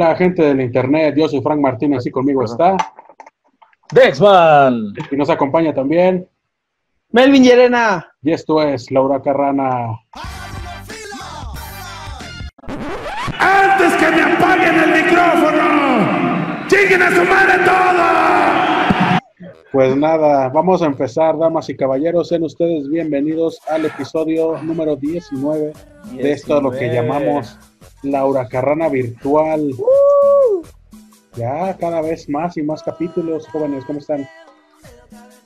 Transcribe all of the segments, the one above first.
Hola, gente del internet. Yo soy Frank Martínez y conmigo está. Dexman. Y nos acompaña también. Melvin Llerena. Y esto es Laura Carrana. ¡Antes que me apaguen el micrófono! ¡Lleguen a su madre todo! Pues nada, vamos a empezar, damas y caballeros. Sean ustedes bienvenidos al episodio número 19 de esto, lo que llamamos Laura Carrana Virtual. Ya cada vez más y más capítulos, jóvenes, ¿cómo están?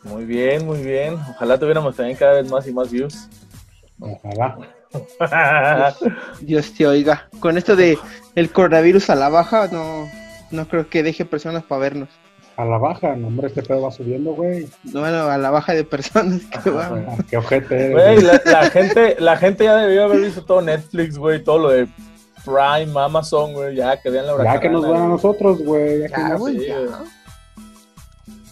Muy bien, muy bien. Ojalá tuviéramos también cada vez más y más views. Ojalá. Dios te oiga. Con esto de el coronavirus a la baja, no, no creo que deje personas para vernos. A la baja, no, hombre, este pedo va subiendo, güey. Bueno, a la baja de personas que van. Qué ojete eres, Güey, güey. la, la gente, la gente ya debió haber visto todo Netflix, güey, todo lo de Prime, Amazon, güey, ya que vean Laura Ya que nos vean a nosotros, güey. ya que Ya, nos- güey, sí, ya. güey.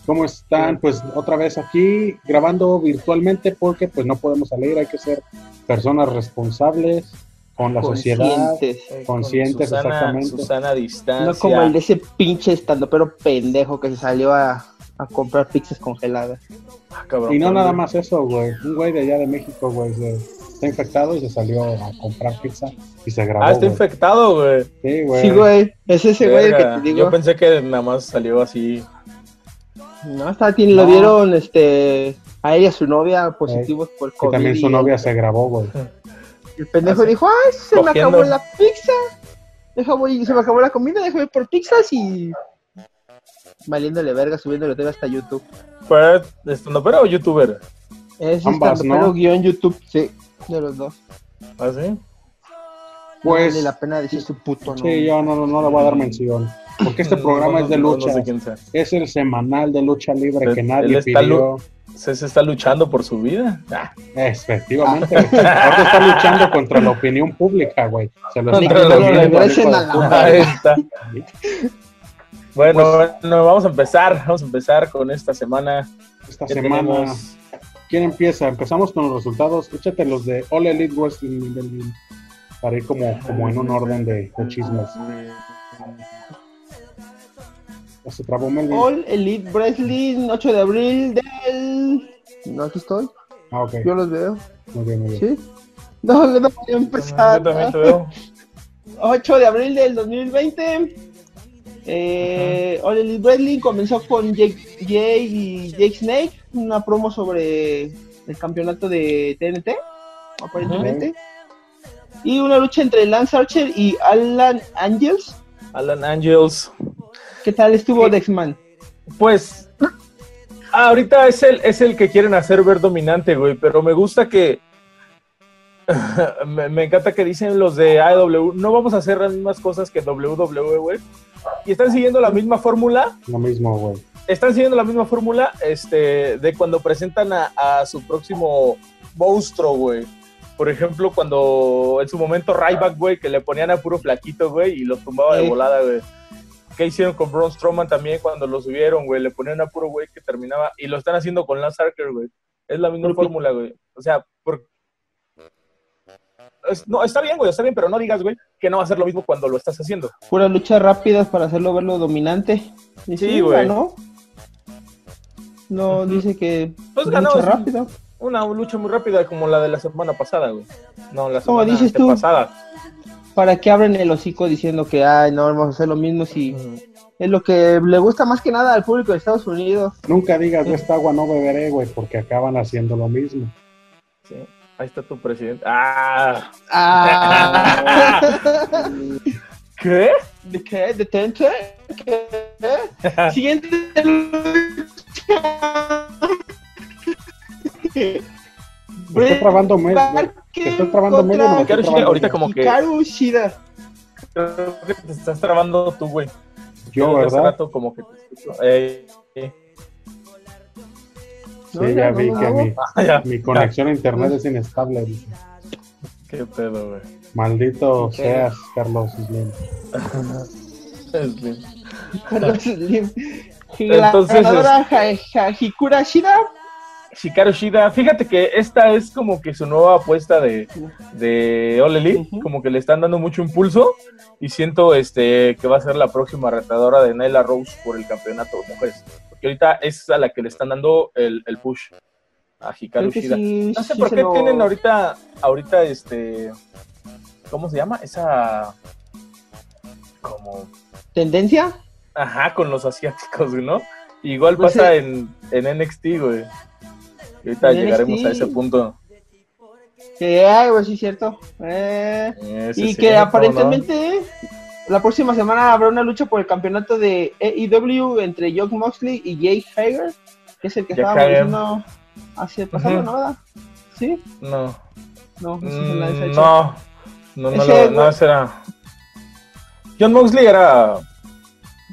¿Cómo están? Pues otra vez aquí grabando virtualmente porque pues no podemos salir, hay que ser personas responsables con la sociedad. Conscientes. Eh, Conscientes, con Susana, exactamente. Susana distancia. No como el de ese pinche estando pero pendejo que se salió a, a comprar pizzas congeladas. Ah, cabrón, Y no cabrón. nada más eso, güey. Un güey de allá de México, güey, se está infectado y se salió a comprar pizza y se grabó. Ah, está infectado, güey. Sí, güey. Sí, güey. Es ese güey el que te digo. Yo pensé que nada más salió así. No, hasta tiene, lo No. dieron este, a ella y a su novia positivos por Y COVID. también su y novia se grabó, güey. El pendejo Así, dijo, ay, se me acabó la pizza. Deja, voy, se me acabó la comida, déjame ir por pizzas y... Valiéndole verga, subiéndole TV hasta YouTube. Pero, ¿estando pero o youtuber? Es ¿no? guion YouTube, sí, de los dos. ¿Ah, sí? No Pues vale la pena decir su puto sí, nombre. yo no, no, no le voy a dar mención. Porque este programa No, es de lucha. sé quién sea. Es el semanal de lucha libre que nadie está pidió. Se, se está luchando por su vida. Ah, Efectivamente. Ahora está luchando contra la opinión pública, güey. Se lo está. Bueno, Pues- bueno, vamos a empezar. Vamos a empezar con esta semana. Esta semana, tenemos. ¿Quién empieza? Empezamos con los resultados. Échate los de All Elite Wrestling para ir como, como en un orden de, de chismes. Se trabó Melvin. All Elite Wrestling, 8 de abril del... No, aquí estoy, Ah, ok. yo los veo, Muy bien, muy bien. ¿sí? No, no voy a empezar. Yo también te veo. 8 de abril del 2020. Eh, All Elite Wrestling comenzó con Jake, Jay y Jake Snake, una promo sobre el campeonato de TNT, aparentemente. Y una lucha entre Lance Archer y Alan Angels. Alan Angels. ¿Qué tal estuvo Dexman? Pues ahorita es el, es el que quieren hacer ver dominante, güey, pero me gusta que me, me encanta que dicen los de AEW, no vamos a hacer las mismas cosas que WWE, güey. Y están siguiendo la misma fórmula, Lo mismo, güey. Están siguiendo la misma fórmula este, de cuando presentan a, a su próximo monstruo, güey. Por ejemplo, cuando en su momento Ryback, güey, que le ponían a puro flaquito, güey, y lo tumbaba de volada, güey. ¿Qué hicieron con Braun Strowman también cuando lo subieron, güey? Le ponían a puro güey que terminaba. Y lo están haciendo con Lance Archer, güey. Es la misma fórmula, güey. O sea, por... es- no, está bien, güey, está bien, pero no digas, güey, que no va a ser lo mismo cuando lo estás haciendo. Puras luchas rápidas para hacerlo verlo dominante. Y Sí, güey. ganó. No, dice que Pues lucha ganó, rápida. Una lucha muy rápida como la de la semana pasada, güey. No, la ¿Cómo semana dices tú? pasada. ¿Para qué abren el hocico diciendo que ay, no vamos a hacer lo mismo si es lo que le gusta más que nada al público de Estados Unidos? Nunca digas de esta agua no beberé, güey, porque acaban haciendo lo mismo. Sí. Ahí está tu presidente. ¡Ah! Ah. ¿Qué? ¿De qué? ¿Detente? ¿Qué? Siguiente lucha. Te está trabando Melvin. Te está trabando Melvin. o me está Hikaru Shida, trabando ahorita como que Hikaru Shida. creo que te estás trabando tú, güey. Yo, ¿verdad? rato como que te escucho. Eh, eh. No, Sí, ya, ya no, vi no, que no. mi, Ah, ya. mi conexión a internet es inestable. dice. Qué pedo, güey. Maldito seas, Carlos Slim. Es. Carlos Slim. Entonces, La ganadora Ja- Ja- Hikura Shida Shikaru Shida, fíjate que esta es como que su nueva apuesta de, de All Elite, Ujú. como que le están dando mucho impulso y siento este que va a ser la próxima retadora de Nyla Rose por el campeonato de mujeres, porque ahorita es a la que le están dando el, el push a Hikaru Shida. sí, No sé sí por qué lo- tienen ahorita, ahorita este, ¿cómo se llama? Esa, como, ¿Tendencia? ajá, con los asiáticos, ¿no? Igual Pues pasa en, en NXT, güey. Y ahorita En llegaremos NXT. a ese punto. Que, ay, güey, sí, cierto. Eh, y que ¿cómo no? aparentemente la próxima semana habrá una lucha por el campeonato de AEW entre John Moxley y Jake Hager, que es el que estábamos diciendo hacia el pasado, Ujú. ¿no? ¿Verdad? ¿Sí? No, No, Lance Mm, no, no, no, Ese, lo- no, ese era. John Moxley era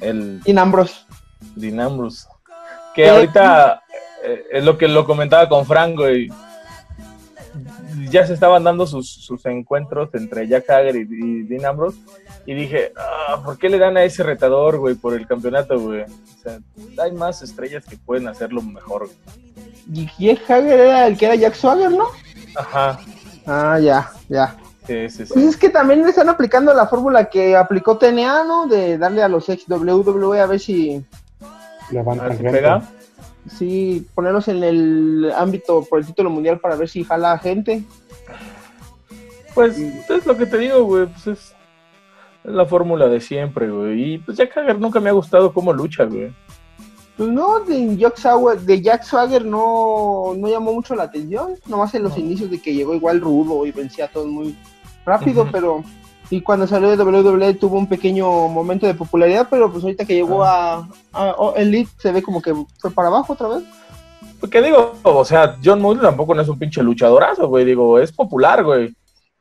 el. Dean Ambrose. Que Eh, ahorita eh, es lo que lo comentaba con Franco y ya se estaban dando sus, sus encuentros entre Jack Hager y, y Dean Ambrose y dije, ah, ¿por qué le dan a ese retador, güey, por el campeonato, güey? O sea, hay más estrellas que pueden hacerlo mejor. güey. Y Jake Hager era el que era Jack Swagger, ¿no? Ajá, Ah, ya, ya. Sí, sí, sí. Pues es que también le están aplicando la fórmula que aplicó TNA, ¿no? De darle a los ex WWE a ver si, Levantan si pega. si ponerlos en el ámbito por el título mundial para ver si jala gente. Pues es lo que te digo, güey, pues es, es la fórmula de siempre, güey. Y pues Jack Hager nunca me ha gustado cómo lucha, güey. Pues no, de Jack Swagger, de Jack Swagger no, no llamó mucho la atención, nomás en los No. inicios de que llegó igual rudo y vencía a todos muy rápido, Ujú. pero y cuando salió de WWE tuvo un pequeño momento de popularidad, pero pues ahorita que llegó a, a oh, Elite se ve como que fue para abajo otra vez. Porque digo, o sea, John Moxley tampoco no es un pinche luchadorazo, güey. Digo, es popular, güey.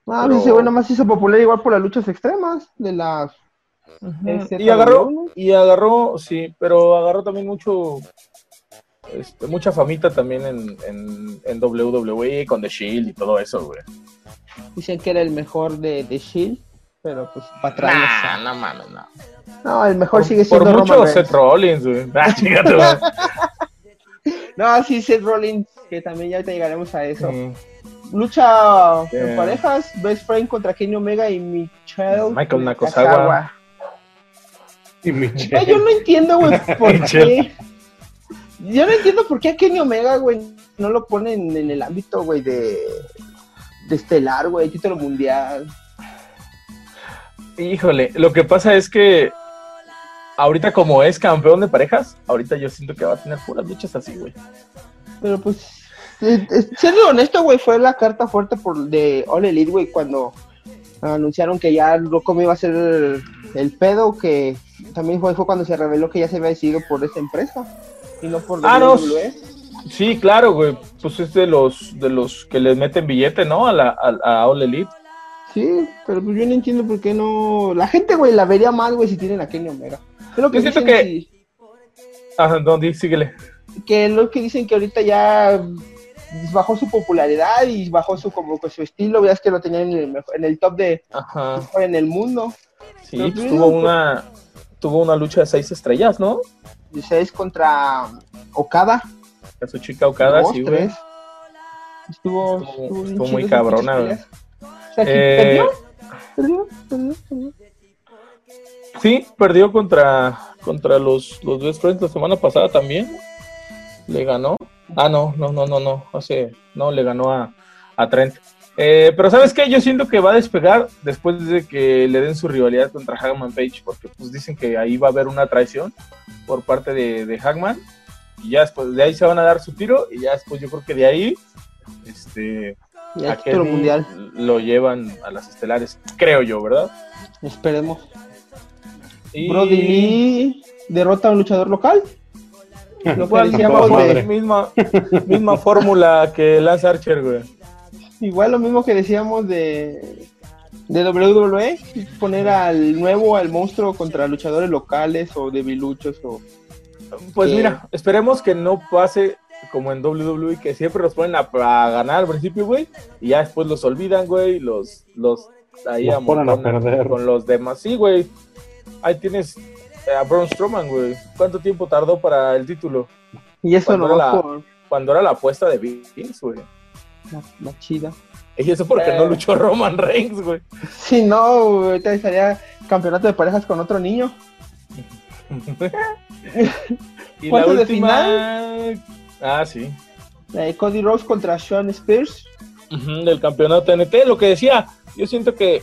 Ah, Pero- ese güey nomás hizo popular igual por las luchas extremas de las Este, Y agarró, ¿no? y agarró, sí, pero agarró también mucho, este, mucha famita también en, en, en WWE con The Shield y todo eso, güey. Dicen que era el mejor de, de Shield, pero pues para atrás. Nah, no no mames, no. sé. No, el mejor sigue Por siendo mucho Roman Seth. Rollins, güey. Ah. No, sí, Seth Rollins, que también ya te llegaremos a eso. Mm, Lucha en Yeah. parejas, Best Friend contra Kenny Omega y Michelle Michael Nakazawa. Y Michelle. yo no entiendo, güey, por qué. Yo no entiendo por qué a Kenny Omega, güey, no lo ponen en el ámbito, güey, de, de estelar, güey, título mundial. Híjole, lo que pasa es que ahorita como es campeón de parejas, ahorita yo siento que va a tener puras luchas así, güey. Pero pues, siendo honesto, güey, fue la carta fuerte por de All Elite, güey, cuando anunciaron que ya Rocco iba a ser el, el pedo, que también fue, fue cuando se reveló que ya se había decidido por esta empresa y no por Ah, no. Sí, claro, güey. Pues es de los de los que le meten billete, ¿no? A la a, a All Elite. Sí, pero pues yo no entiendo por qué no. La gente, güey, la vería mal, güey, si tienen a Kenny Omega. Es lo que Yo siento dicen que- si- Ajá, no, síguele. que es lo que dicen que ahorita ya bajó su popularidad y bajó su como que su estilo, veas que lo tenían en el, mejor- en el top de Ajá. en el mundo. Sí, pues yo tuvo digo, una tuvo una lucha de seis estrellas, ¿no? 16 contra Okada. A su chica Okada, sí, güey. Estuvo, Estuvo- muy cabrona. O sea, que Eh, perdió, perdió, perdió, perdió. Sí, perdió contra contra los los Best Friends la semana pasada también. Le ganó. Ah, no, no, no, no, no. Hace, no, le ganó a, a Trent. Eh, pero ¿sabes qué? Yo siento que va a despegar después de que le den su rivalidad contra Hagman Page, porque pues dicen que ahí va a haber una traición por parte de, de Hagman, y ya después de ahí se van a dar su tiro, y ya después yo creo que de ahí, este, Ya a Kenny mundial. lo llevan a las estelares, creo yo, ¿verdad? Esperemos. Y... Brody Lee derrota a un luchador local. Lo Igual, decíamos toda de, misma, misma fórmula que Lance Archer, güey. igual lo mismo que decíamos de, de WWE, poner al nuevo, al monstruo contra luchadores locales o debiluchos o Pues Sí. mira, esperemos que no pase como en WWE, que siempre los ponen a, a ganar al principio, güey, y ya después los olvidan, güey, los, los ahí Los ponen a perder. con los demás. Sí, güey, ahí tienes a Braun Strowman, güey. ¿Cuánto tiempo tardó para el título? y eso Cuando no era la- por cuando era la apuesta de Vince, güey. La, la chida. Y eso porque Eh. no luchó Roman Reigns, güey. Si no, güey, ahorita estaría campeonato de parejas con otro niño. y ¿Cuarto de Ah, sí. La de Cody Rhodes contra Sean Spears. Del campeonato TNT. Lo que decía, yo siento que,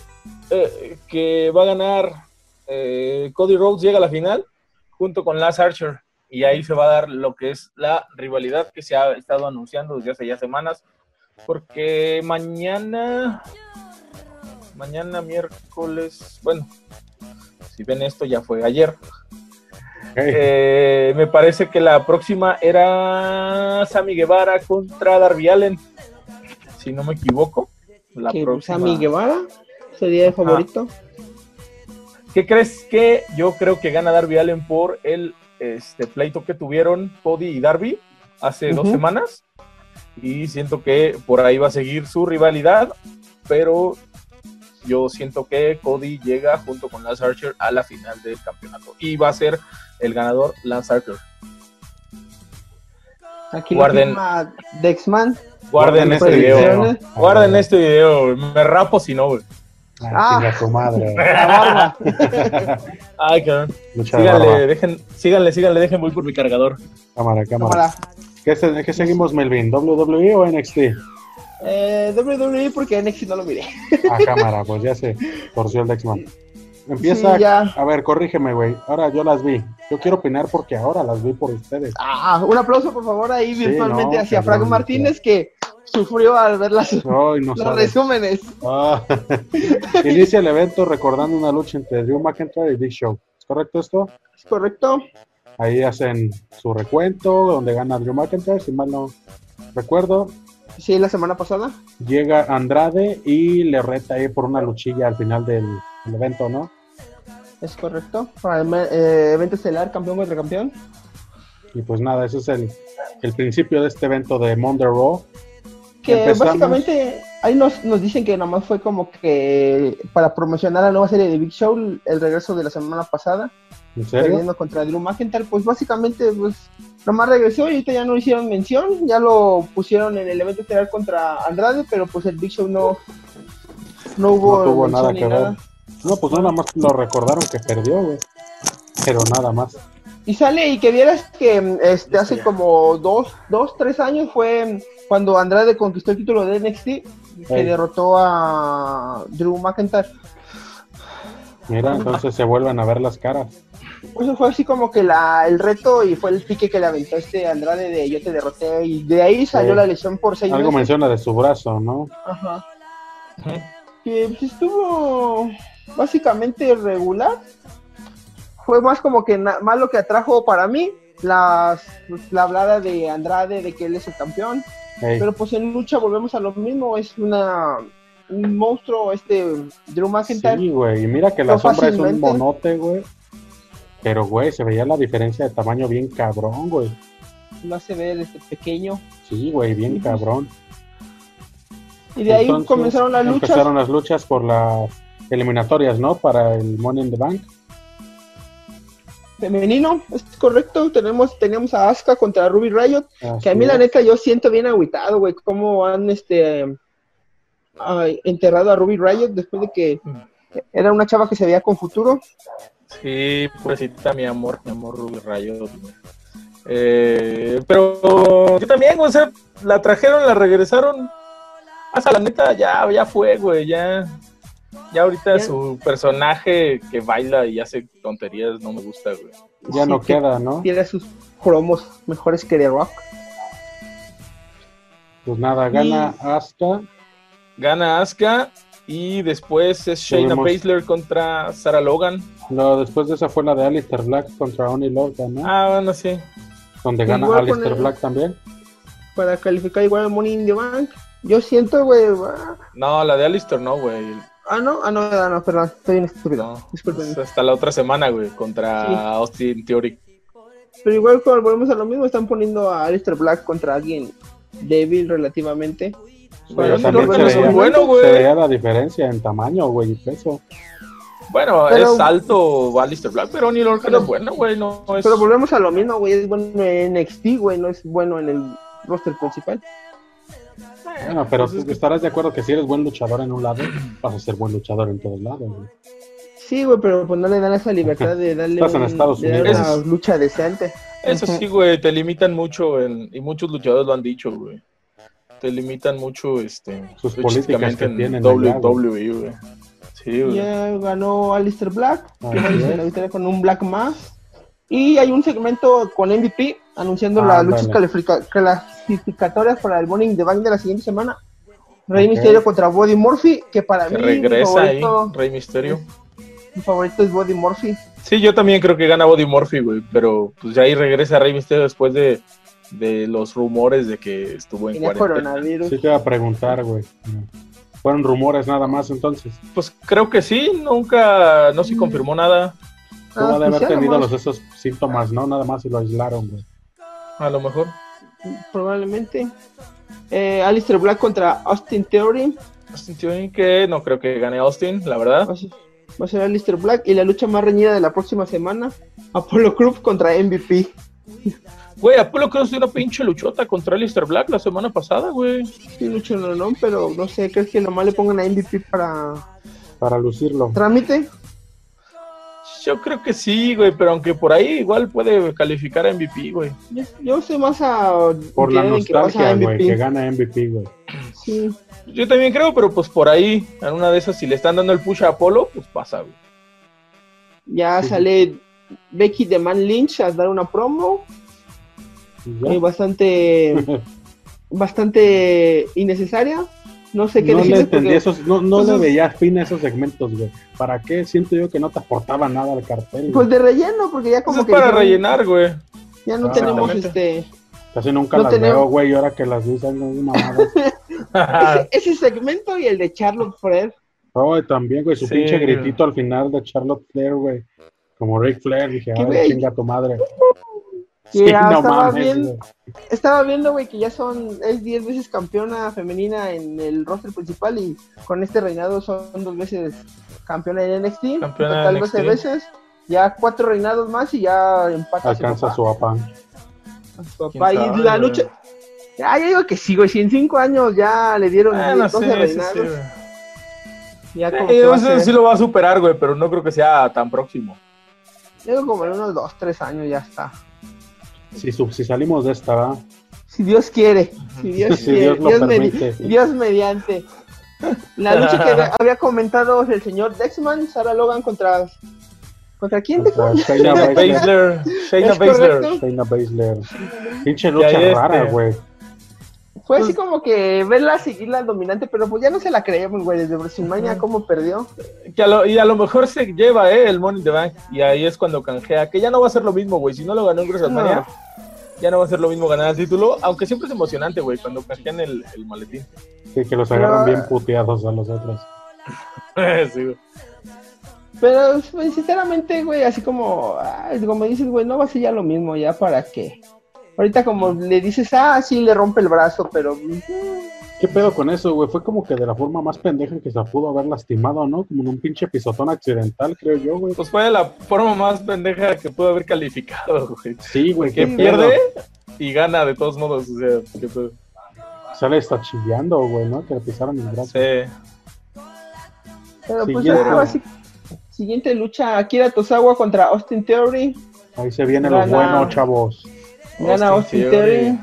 eh, que va a ganar eh, Cody Rhodes, llega a la final junto con Lance Archer. Y ahí se va a dar lo que es la rivalidad que se ha estado anunciando desde hace ya semanas. Porque mañana, mañana miércoles, bueno, si ven esto ya fue ayer. Eh, me parece que la próxima era Sammy Guevara contra Darby Allen, si no me equivoco. La que próxima. Sammy Guevara sería el favorito. ¿Qué crees que yo creo que gana Darby Allen por el este, pleito que tuvieron Cody y Darby hace dos semanas? Y siento que por ahí va a seguir su rivalidad, pero yo siento que Cody llega junto con Lance Archer a la final del campeonato y va a ser el ganador Lance Archer. Aquí Guarden. Dexman. Guarden Guarden este este video. Guarden este video. Me rapo si no, güey. ah, ah. tu madre. La barba. Ay, cabrón. Síganle, barba. dejen, síganle, síganle, dejen, voy por mi cargador. Cámara, cámara. Cámara. ¿Qué, qué seguimos, Melvin? ¿WWE o NXT? Eh, WWE porque NXT no lo miré. Ah, cámara, pues ya se torció el Dexman. Empieza. Sí. A ver, corrígeme, güey. Ahora yo las vi. Yo quiero opinar porque ahora las vi por ustedes. Ah, un aplauso por favor ahí Sí, virtualmente no, hacia cabrón, Frank Martínez que sufrió al ver las, no los resúmenes. Ah, Inicia el evento recordando una lucha entre Drew McIntyre y Big Show. ¿Es correcto esto? ¿Es correcto? Ahí hacen su recuento, donde gana Drew McIntyre, si mal no recuerdo. Sí, la semana pasada. Llega Andrade y le reta ahí por una luchilla al final del, del evento, ¿no? Es correcto. Para el me- eh, evento estelar, campeón contra campeón. Y pues nada, ese es el, el principio de este evento de Monday Raw. Que Empezamos. básicamente ahí nos, nos dicen que nomás fue como que para promocionar la nueva serie de Big Show, el regreso de la semana pasada, ¿En serio? perdiendo contra Drew McIntyre. Pues básicamente, pues nomás regresó y ahorita ya no hicieron mención. Ya lo pusieron en el evento estelar contra Andrade, pero pues el Big Show no, no hubo, No tuvo nada que ver. No, pues nada más lo recordaron que perdió, güey. Pero nada más. Y sale y que vieras que este hace como dos, dos, tres años fue cuando Andrade conquistó el título de NXT que derrotó a Drew McIntyre. Mira, entonces se vuelven a ver las caras. Pues Eso fue así como que la, el reto y fue el pique que le aventó este Andrade de yo te derroté y de ahí salió Sí. la lesión por seis Algo meses. menciona de su brazo, ¿no? Ajá. Que pues, estuvo básicamente regular. Fue más como que más lo que atrajo para mí las, pues, la hablada de Andrade de que él es el campeón. Pero pues en lucha volvemos a lo mismo, es una un monstruo este Drew McIntyre. sí, güey. Y mira que la No sombra es un monote, güey. Pero, güey, se veía la diferencia de tamaño bien cabrón, güey. Lo hace ver este pequeño. Sí, güey, bien cabrón. Y de ahí Entonces, comenzaron las luchas. Empezaron las luchas por las eliminatorias, ¿no? Para el Money in the Bank. Femenino, es correcto. Tenemos, teníamos a Asuka contra Ruby Riot. Que a mí la neta yo siento bien agüitado, güey. Cómo han este ay, enterrado a Ruby Riot después de que era una chava que se veía con futuro. Sí, pobrecita, mi amor, mi amor Ruby Rayo. güey. Eh, pero yo también, o sea, la trajeron, la regresaron. Hasta la neta, ya, ya fue, güey, ya. Ya ahorita Ya. su personaje que baila y hace tonterías no me gusta, güey. Ya Sí, no que queda, ¿no? Tiene sus cromos mejores que The Rock. Pues nada, gana Asuka. Gana Asuka y después es Shayna Tuvimos- Baszler contra Sarah Logan. No, después de esa fue la de Alistair Black contra Oni Logan, ¿no? Ah, bueno, sí. Donde gana igual Alistair el- Black también. Para calificar igual al Money in the Bank. Yo siento, güey. No, la de Alistair no, güey. Ah, no, ah, no, ah, no, perdón. Estoy bien estúpido. No, Disculpen. es hasta la otra semana, güey, contra Austin Theory. Pero igual cuando volvemos a lo mismo, están poniendo a Alistair Black contra alguien débil relativamente. Pero Bueno, también no, se veía, son bueno, se güey. veía la diferencia en tamaño, güey, y peso. Bueno, Pero- es alto Alistair Black, pero Neil Orton Pero- es bueno, güey, no es... Pero volvemos a lo mismo, güey. Es bueno en NXT, güey. No es bueno en el roster principal. Bueno, pero tú estarás de acuerdo que si eres buen luchador en un lado, vas a ser buen luchador en todos lados. güey. Sí, güey, pero pues no le dan esa libertad de darle Estás en un- Estados de dar Unidos. una lucha decente. Eso sí, güey, te limitan mucho en- y muchos luchadores lo han dicho, güey. Te limitan mucho, este, Sus políticas que en tienen WWE, güey. Sí, güey. Ya ganó Alistair Black, Así que es. la victoria con un Black más. Y hay un segmento con MVP anunciando las Ándale. luchas clasificatorias para el Morning the Bank de la siguiente semana. Rey Ok. Misterio contra Body Murphy, que para Que mí mi regresa ahí, favorito, Rey Misterio. mi favorito es Body Murphy. Sí, yo también creo que gana Body Murphy, güey, pero pues ya ahí regresa Rey Misterio después de, de los rumores de que estuvo en Tenía cuarentena. coronavirus. Sí te iba a preguntar, güey. Fueron rumores nada más entonces. Pues creo que sí, nunca, no se confirmó nada, Ah, Tuvo de haber oficial tenido los esos síntomas, ¿no? Nada más y lo aislaron, güey. a lo mejor. Probablemente. Eh, Alistair Black contra Austin Theory. Austin Theory, que no creo que gane Austin, la verdad. Va a ser, va a ser Alistair Black. Y la lucha más reñida de la próxima semana. Apollo Crews contra MVP. Güey, Apolo Crews dio una pinche luchota contra Alistair Black la semana pasada, güey. Sí, lucha no, no, pero no sé, ¿crees que nomás le pongan a MVP para Para lucirlo. trámite? Yo creo que sí, güey, pero aunque por ahí igual puede calificar a MVP, güey. Yo, yo sé más a Por la nostalgia, güey, que gana MVP, güey. Sí. Yo también creo, pero pues por ahí, en una de esas, si le están dando el push a Apolo, pues pasa, güey. Ya Sí. sale Becky de Man Lynch a dar una promo. Eh, bastante bastante innecesaria. No sé qué no le decirles entendí porque esos, no, no le veía fin a esos segmentos, güey. ¿Para qué? Siento yo que no te aportaba nada al cartel. pues de relleno, porque ya Eso como es que para dijeron, rellenar, güey. ya no tenemos este Casi nunca no las tenemos- veo, güey, y ahora que las vi son unas mamadas. ese, ese segmento y el de Charlotte Flair. Oh, también, güey, su Sí, pinche güey. gritito al final de Charlotte Flair, güey. Como Ric Flair, dije, Qué ay, chinga tu madre. Que Sí, ya no estaba mames, bien-. Estaba viendo, güey, que ya son, es 10 veces campeona femenina en el roster principal y con este reinado son dos veces campeona en NXT. Campeona total en 12 NXT. veces. Ya cuatro reinados más y ya empata a su Alcanza papá. su apán. a su papá. ¿Quién Y sabe, la lucha. Ya, yo digo que sí, güey. Si en cinco años ya le dieron Ah, no 12 sé, sí, reinados, sí, güey. ya como Eh, eso sí lo va a superar, güey, pero no creo que sea tan próximo. yo como en unos 2, 3 años ya está. Si, sub- si salimos de esta, ¿va? Si Dios quiere. Si Dios Si quiere. Dios lo Dios, medi- permite. Dios mediante. La lucha que había- comentado el señor Dexman, Sarah Logan contra. ¿Contra quién? Dexman? Shayna Baszler. Shayna ¿Es Baszler. Shayna Baszler. Pinche lucha este. rara, güey. Fue así como que verla seguirla dominante, pero pues ya no se la creíamos, güey, desde WrestleMania, cómo perdió. Que a lo- y a lo mejor se lleva eh, el Money in the Bank y ahí es cuando canjea, que ya no va a ser lo mismo, güey. Si no lo ganó en WrestleMania, ya no va a ser lo mismo ganar el título, aunque siempre es emocionante, güey, cuando canjean el, el maletín. Sí, que los Pero- agarran bien puteados a los otros. Sí, güey. Pero pues, sinceramente, güey, así como, ay, como dices, güey, no va a ser ya lo mismo, ya para qué. Ahorita como le dices, ah, sí, le rompe el brazo, pero mm, ¿Qué pedo con eso, güey? Fue como que de la forma más pendeja en que se pudo haber lastimado, ¿no? Como en un pinche pisotón accidental, creo yo, güey. Pues fue la forma más pendeja que pudo haber calificado, güey. Sí, güey, Que qué pierde y gana de todos modos, o sea, qué pedo. Sale hasta chillando, güey, ¿no? Que le pisaron el brazo. Sí. pero pues Siguiente. algo así. Siguiente lucha, Akira Tosawa contra Austin Theory. Ahí se viene lo bueno, chavos. Gana Austin Austin Theory.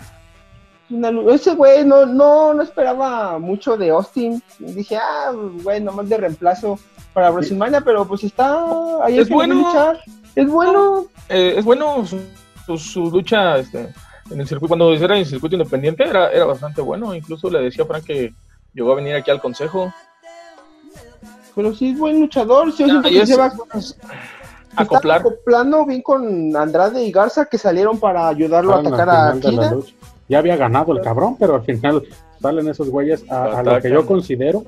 Theory. Ese güey no, no, no esperaba mucho de Austin. Dije, ah, güey, nomás de reemplazo para WrestleMania, pero pues está ahí Es bueno. luchar. Es bueno. Eh, es bueno su, su- su lucha este, en el circuito, cuando era en el circuito independiente era, era bastante bueno, incluso le decía a Frank que llegó a venir aquí al consejo. Pero sí es buen luchador. Sí, yo siento Ah, y que es- acoplar. Está acoplando bien con Andrade y Garza que salieron para ayudarlo a atacar a lucha. Ya había ganado el cabrón, pero al final salen esos güeyes a, a lo que yo considero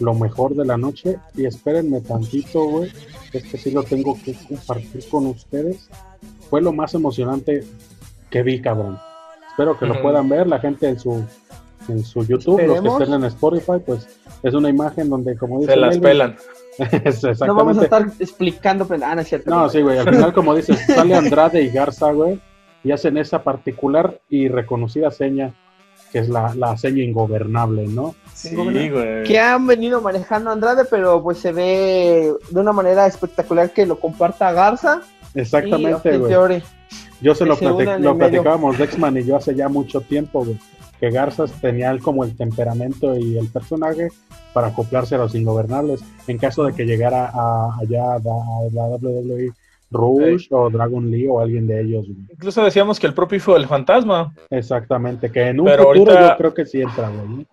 lo mejor de la noche. Y espérenme tantito, güey. Este sí lo tengo que compartir con ustedes. Fue lo más emocionante que vi, cabrón. Espero que lo puedan ver la gente en su en su YouTube, los que estén en Spotify, pues es una imagen donde, como dice Se las Melvin, pelan. No vamos a estar explicando, pero ah, no es cierto. No, sí, güey. Al final, como dices, sale Andrade y Garza, güey, y hacen esa particular y reconocida seña que es la, la seña ingobernable, ¿no? Sí, güey. Que han venido manejando Andrade, pero pues se ve de una manera espectacular que lo comparta Garza. Exactamente, güey. Yo se que lo, lo platicábamos Dexman y yo hace ya mucho tiempo, güey, que Garzas tenía el- como el temperamento y el personaje para acoplarse a los ingobernables en caso de que llegara a, allá a, la WWE Rush o Dragon Lee o alguien de ellos. güey. Incluso decíamos que el propio hijo del fantasma, Exactamente, que en un Pero futuro ahorita- yo creo que sí entra, güey.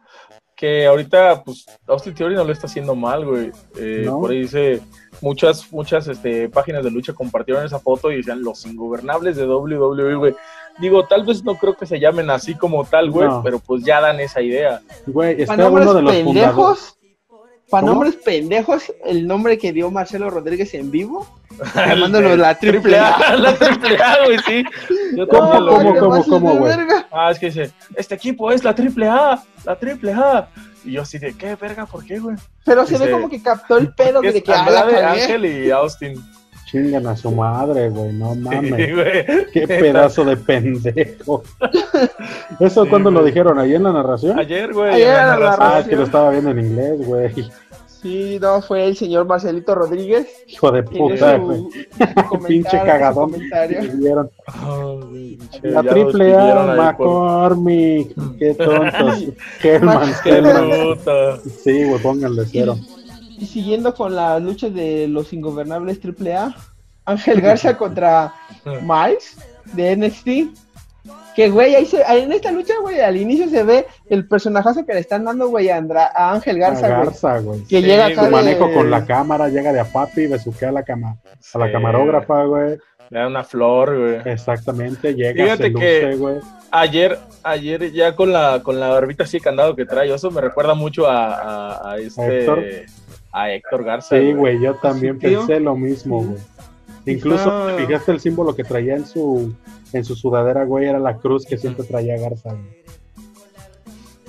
que ahorita, pues, Austin Theory no lo está haciendo mal, güey. Eh, ¿No? Por ahí dice, muchas, muchas este, páginas de lucha compartieron esa foto y decían los ingobernables de WWE, güey. Digo, tal vez no creo que se llamen así como tal, güey, No. pero pues ya dan esa idea. Güey, está Para nombres uno de los fundadores. pendejos, para nombres pendejos, el nombre que dio Marcelo Rodríguez en vivo, llamándolo la triple A. La triple A, güey, sí. Yo ¿Cómo, también lo cómo, cómo, cómo, güey? Ah, es que dice, este equipo es la triple A, la triple A. Y yo así de, ¿qué verga? ¿Por qué, güey? Pero se ve como que captó el pedo de que ah. Ángel y Austin. Chingan a su madre, güey, no Sí, mames. güey. Qué pedazo de pendejo. ¿Eso Sí, cuándo lo dijeron? ¿Ahí en la narración? Ayer, güey. Ayer en la narración. Ah, es que lo estaba viendo en inglés, güey. Sí, no, fue el señor Marcelito Rodríguez. Hijo de puta, su- güey. Pinche cagadón. vieron. Pinche, La ya triple A, por- McCormick. Qué tontos. Qué bruto. Sí, güey, pónganle cero. Y siguiendo con las luchas de los ingobernables AAA, Ángel Garza contra Miles de NXT. Que, güey, ahí se- en esta lucha, güey, al inicio se ve el personajazo que le están dando, güey, a, Andra- a Ángel A Garza, güey. Garza, güey. Que Sí, llega acá Su de- manejo con la cámara, llega de a papi, besuquea a la, cama, a la camarógrafa, güey. Le da una flor, güey. Exactamente, llega, Fíjate se luce, que- güey. Ayer, ayer ya con la, con la barbita así candado que trae, eso me recuerda mucho a, a, a este. Héctor? A Héctor Garza. Sí, güey, yo también Sí, pensé lo mismo, güey. Incluso, Ah. ¿te fijaste el símbolo que traía en su, en su sudadera, güey? Era la cruz que siempre traía Garza, güey.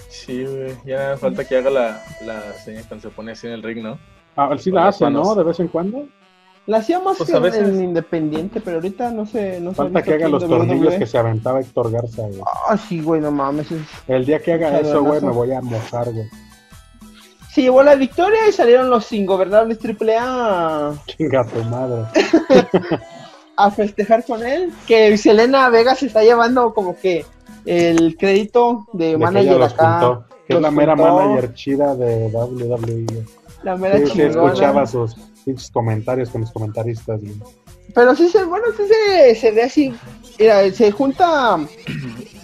Sí, güey. Ya falta que haga la, la señal cuando se pone así en el ring, ¿no? Ah, sí la hace, ¿no? De vez en cuando. La hacía más Pues que veces- en Independiente, pero ahorita no sé. No Falta que haga los tornillos que se aventaba Héctor Garza, güey. Ah, sí, güey, no mames. es- El día que haga eso, güey, me voy a mojar, güey. Se llevó la victoria y salieron los ingobernables AAA Chinga tu madre. a festejar con él. Que Selena Vega se está llevando como que el crédito de, que manager los acá. juntó. Que es la mera juntó. manager chida de WWE. La mera Sí, chingona. escuchaba sus comentarios con los comentaristas. Pero sí se, bueno, sí se, se ve así. Mira, se junta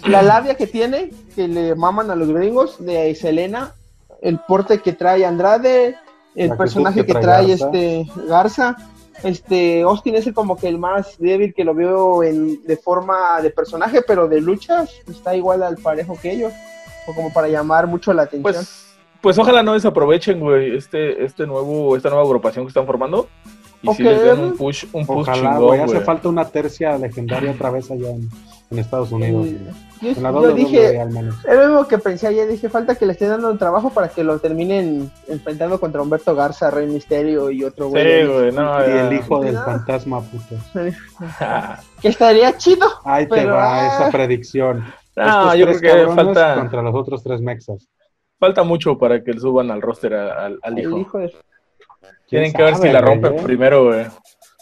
la labia que tiene, que le maman a los gringos, de Selena, el porte que trae Andrade, el La personaje que que trae Garza. este Garza. Este, Austin es el como que el más débil que lo veo en, de forma de personaje, pero de luchas está igual al parejo que ellos, o como para llamar mucho la atención. Pues, pues ojalá no desaprovechen, güey, este, este nuevo, esta nueva agrupación que están formando. Y si les den un push, un push Ojalá, chingón, güey. Hace falta una tercia legendaria otra vez allá en, en Estados Unidos. Eh, güey. yo, En la yo dije, al menos. Es lo mismo que pensé ayer, dije, falta que le estén dando un trabajo para que lo terminen enfrentando contra Humberto Garza, Rey Misterio y otro Sí, güey. güey, no, Y el hijo del nada. fantasma, puto. Que estaría chido. Ahí te va ah. esa predicción. No, Estos yo creo que falta, contra los otros tres mexas. falta mucho para que le suban al roster al, al hijo. El hijo de... Tienen ¿Quién que ver si la güey, rompen eh? primero, güey.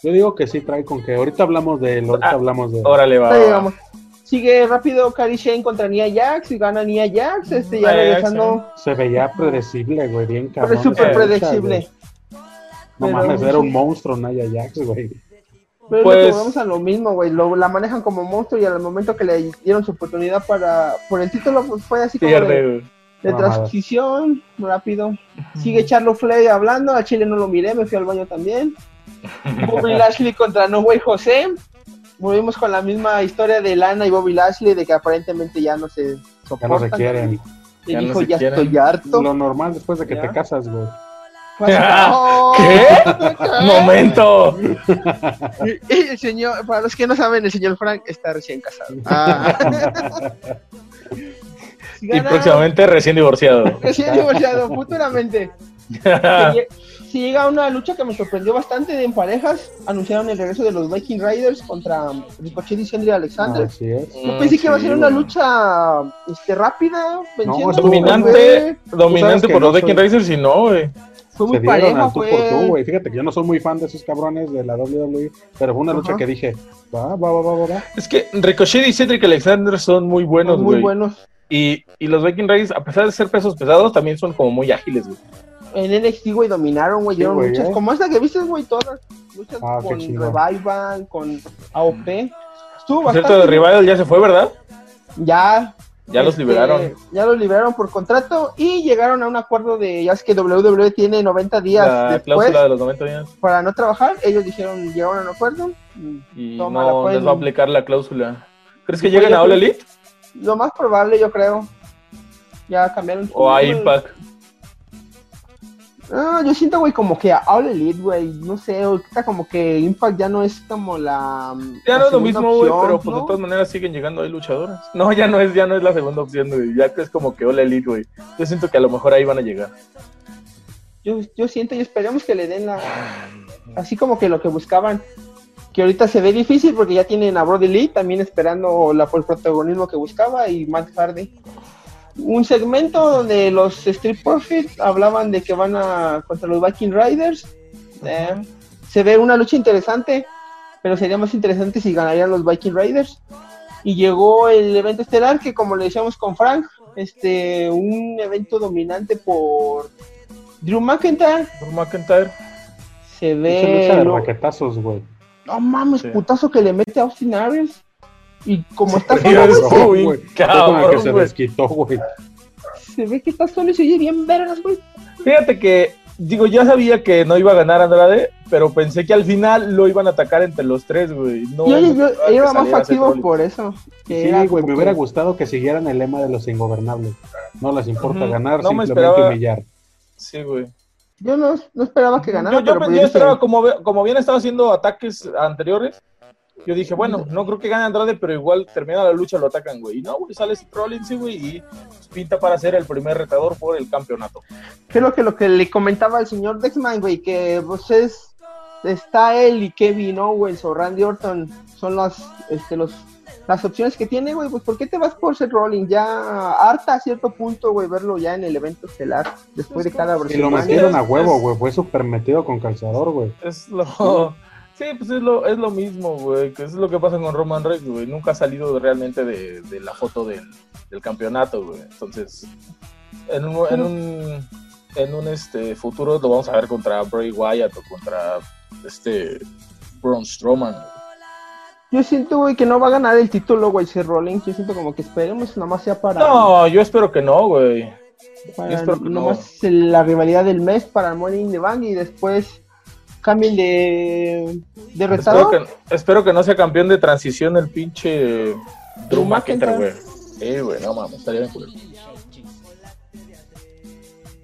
Yo digo que sí trae con que ahorita hablamos de él, ahorita Ah, hablamos de Órale, va. Ahí vamos. Sigue rápido Cari Shane contra Nia Jax y gana Nia Jax. Este ya Nia Jax, regresando. Se veía predecible, güey, bien Pero cabrón. es súper predecible. güey. No Pero mames, era un monstruo Naya Jax, güey. Pero Pues- volvemos a lo mismo, güey. Lo, la manejan como monstruo y al momento que le dieron su oportunidad para por el título, pues fue así como de, Pierde, de transición, rápido. Sigue Charlo Flay hablando, a Chile no lo miré, me fui al baño también. Bobby Lashley contra No Way José. Volvimos con la misma historia de Lana y Bobby Lashley, de que aparentemente ya no se Ya soportan. no se quieren. Y Ya no dijo, ya quieren". estoy harto. Lo normal después de que ¿Ya? te casas, güey. ¡Oh! ¿Qué? ¡Momento! Y- y el señor, para los que no saben, el señor Frank está recién casado. Ah. Y próximamente recién divorciado. Recién divorciado, futuramente. Si llega una lucha que me sorprendió bastante de en parejas. Anunciaron el regreso de los Viking Riders contra Ricochet y Cedric Alexander. Así es. Yo pensé que iba a ser una lucha este, rápida, venciendo. Dominante, Tú dominante que por no los Viking soy- Racers y no, güey. Fue muy Se dieron pareja, al tú por tú, fue. güey. Fíjate que yo no soy muy fan de esos cabrones de la WWE, pero fue una lucha Ajá. que dije, va, va, va, va, va. Es que Ricochet y Cedric Alexander son muy buenos, muy güey. buenos. Y, y los Viking Raiders, a pesar de ser pesos pesados, también son como muy ágiles, güey. En NXT, güey, dominaron, güey. Sí, dieron güey, luchas eh. como esta que viste, güey, todas. Luchas Ah, con. Revival, con AOP. Estuvo Por bastante. cierto, de Revival ya se fue, ¿verdad? Ya. Ya los este, liberaron. Ya los liberaron por contrato y llegaron a un acuerdo de. Ya es que WWE tiene 90 días La después cláusula de los 90 días. para no trabajar. Ellos dijeron, llegaron a un acuerdo. Y la no pueden- les va a aplicar la cláusula. ¿Crees que lleguen a All Elite Lo más probable, yo creo. Ya cambiaron. o a Impact? Ah, yo siento, güey, como que a All Elite, güey, no sé, ahorita como que Impact ya no es como la... Ya la no es lo mismo, güey, pero pues ¿no? de todas maneras siguen llegando ahí luchadoras. No, ya no es, ya no es la segunda opción, güey. Ya que es como que All Elite, güey. Yo siento que a lo mejor ahí van a llegar. Yo, yo siento y esperemos que le den la... Así como que lo que buscaban, que ahorita se ve difícil porque ya tienen a Brody Lee también esperando la, el protagonismo que buscaba y Matt Hardy. Un segmento donde los Street Profits hablaban de que van a contra los Viking Riders. Eh, se ve una lucha interesante, pero sería más interesante si ganarían los Viking Riders. Y llegó el evento estelar que como le decíamos con Frank, este un evento dominante por Drew McIntyre. Drew McIntyre. Se ve lucha de lo- raquetazos, güey. no mames, Sí. putazo que le mete a Austin Aries. Y como está solo, güey, que se güey. desquitó, güey. se ve que está solo y se oye bien vergas, güey. Fíjate que, digo, ya sabía que no iba a ganar Andrade, pero pensé que al final lo iban a atacar entre los tres, güey. No, yo, yo- me yo era más Rollins. por eso. que Sí, era güey, me hubiera gustado que siguieran el lema de los ingobernables. No les importa ganar, No me simplemente esperaba- humillar. Sí, güey. Yo no, no esperaba que ganara, Yo, yo, pero pues yo esperaba, como, como habían estado haciendo ataques anteriores, yo dije, bueno, no creo que gane Andrade, pero igual termina la lucha, lo atacan, güey. Y no, güey, sale Seth Rollins, sí, güey, y pinta para ser el primer retador por el campeonato. creo que lo que le comentaba al señor Dexman, güey, que pues es, está él y Kevin Owens o Randy Orton, son las, este, los, las opciones que tiene, güey, pues ¿por qué te vas por Seth Rollins? Ya harta a cierto punto, güey, verlo ya en el evento estelar, después de cada Y lo metieron a es- huevo, güey. Fue súper metido con calzador, güey. Es lo... Sí, pues es lo, es lo mismo, güey, que es lo que pasa con Roman Reigns, güey. Nunca ha salido realmente de, de la foto del, del campeonato, güey. Entonces, en un, en un, en un este, futuro lo vamos a ver contra Bray Wyatt o contra este Braun Strowman. Yo siento, güey, que no va a ganar el título, güey, Seth Rollins. Yo siento como que esperemos nada más sea para, No, yo espero que no, güey. para yo espero que nomás la rivalidad del mes para Money in the Bank y después cambien de, de Espero retador. que, espero que no sea campeón de transición el pinche Drew McIntyre, güey. Sí, güey, no mames, estaría bien culero.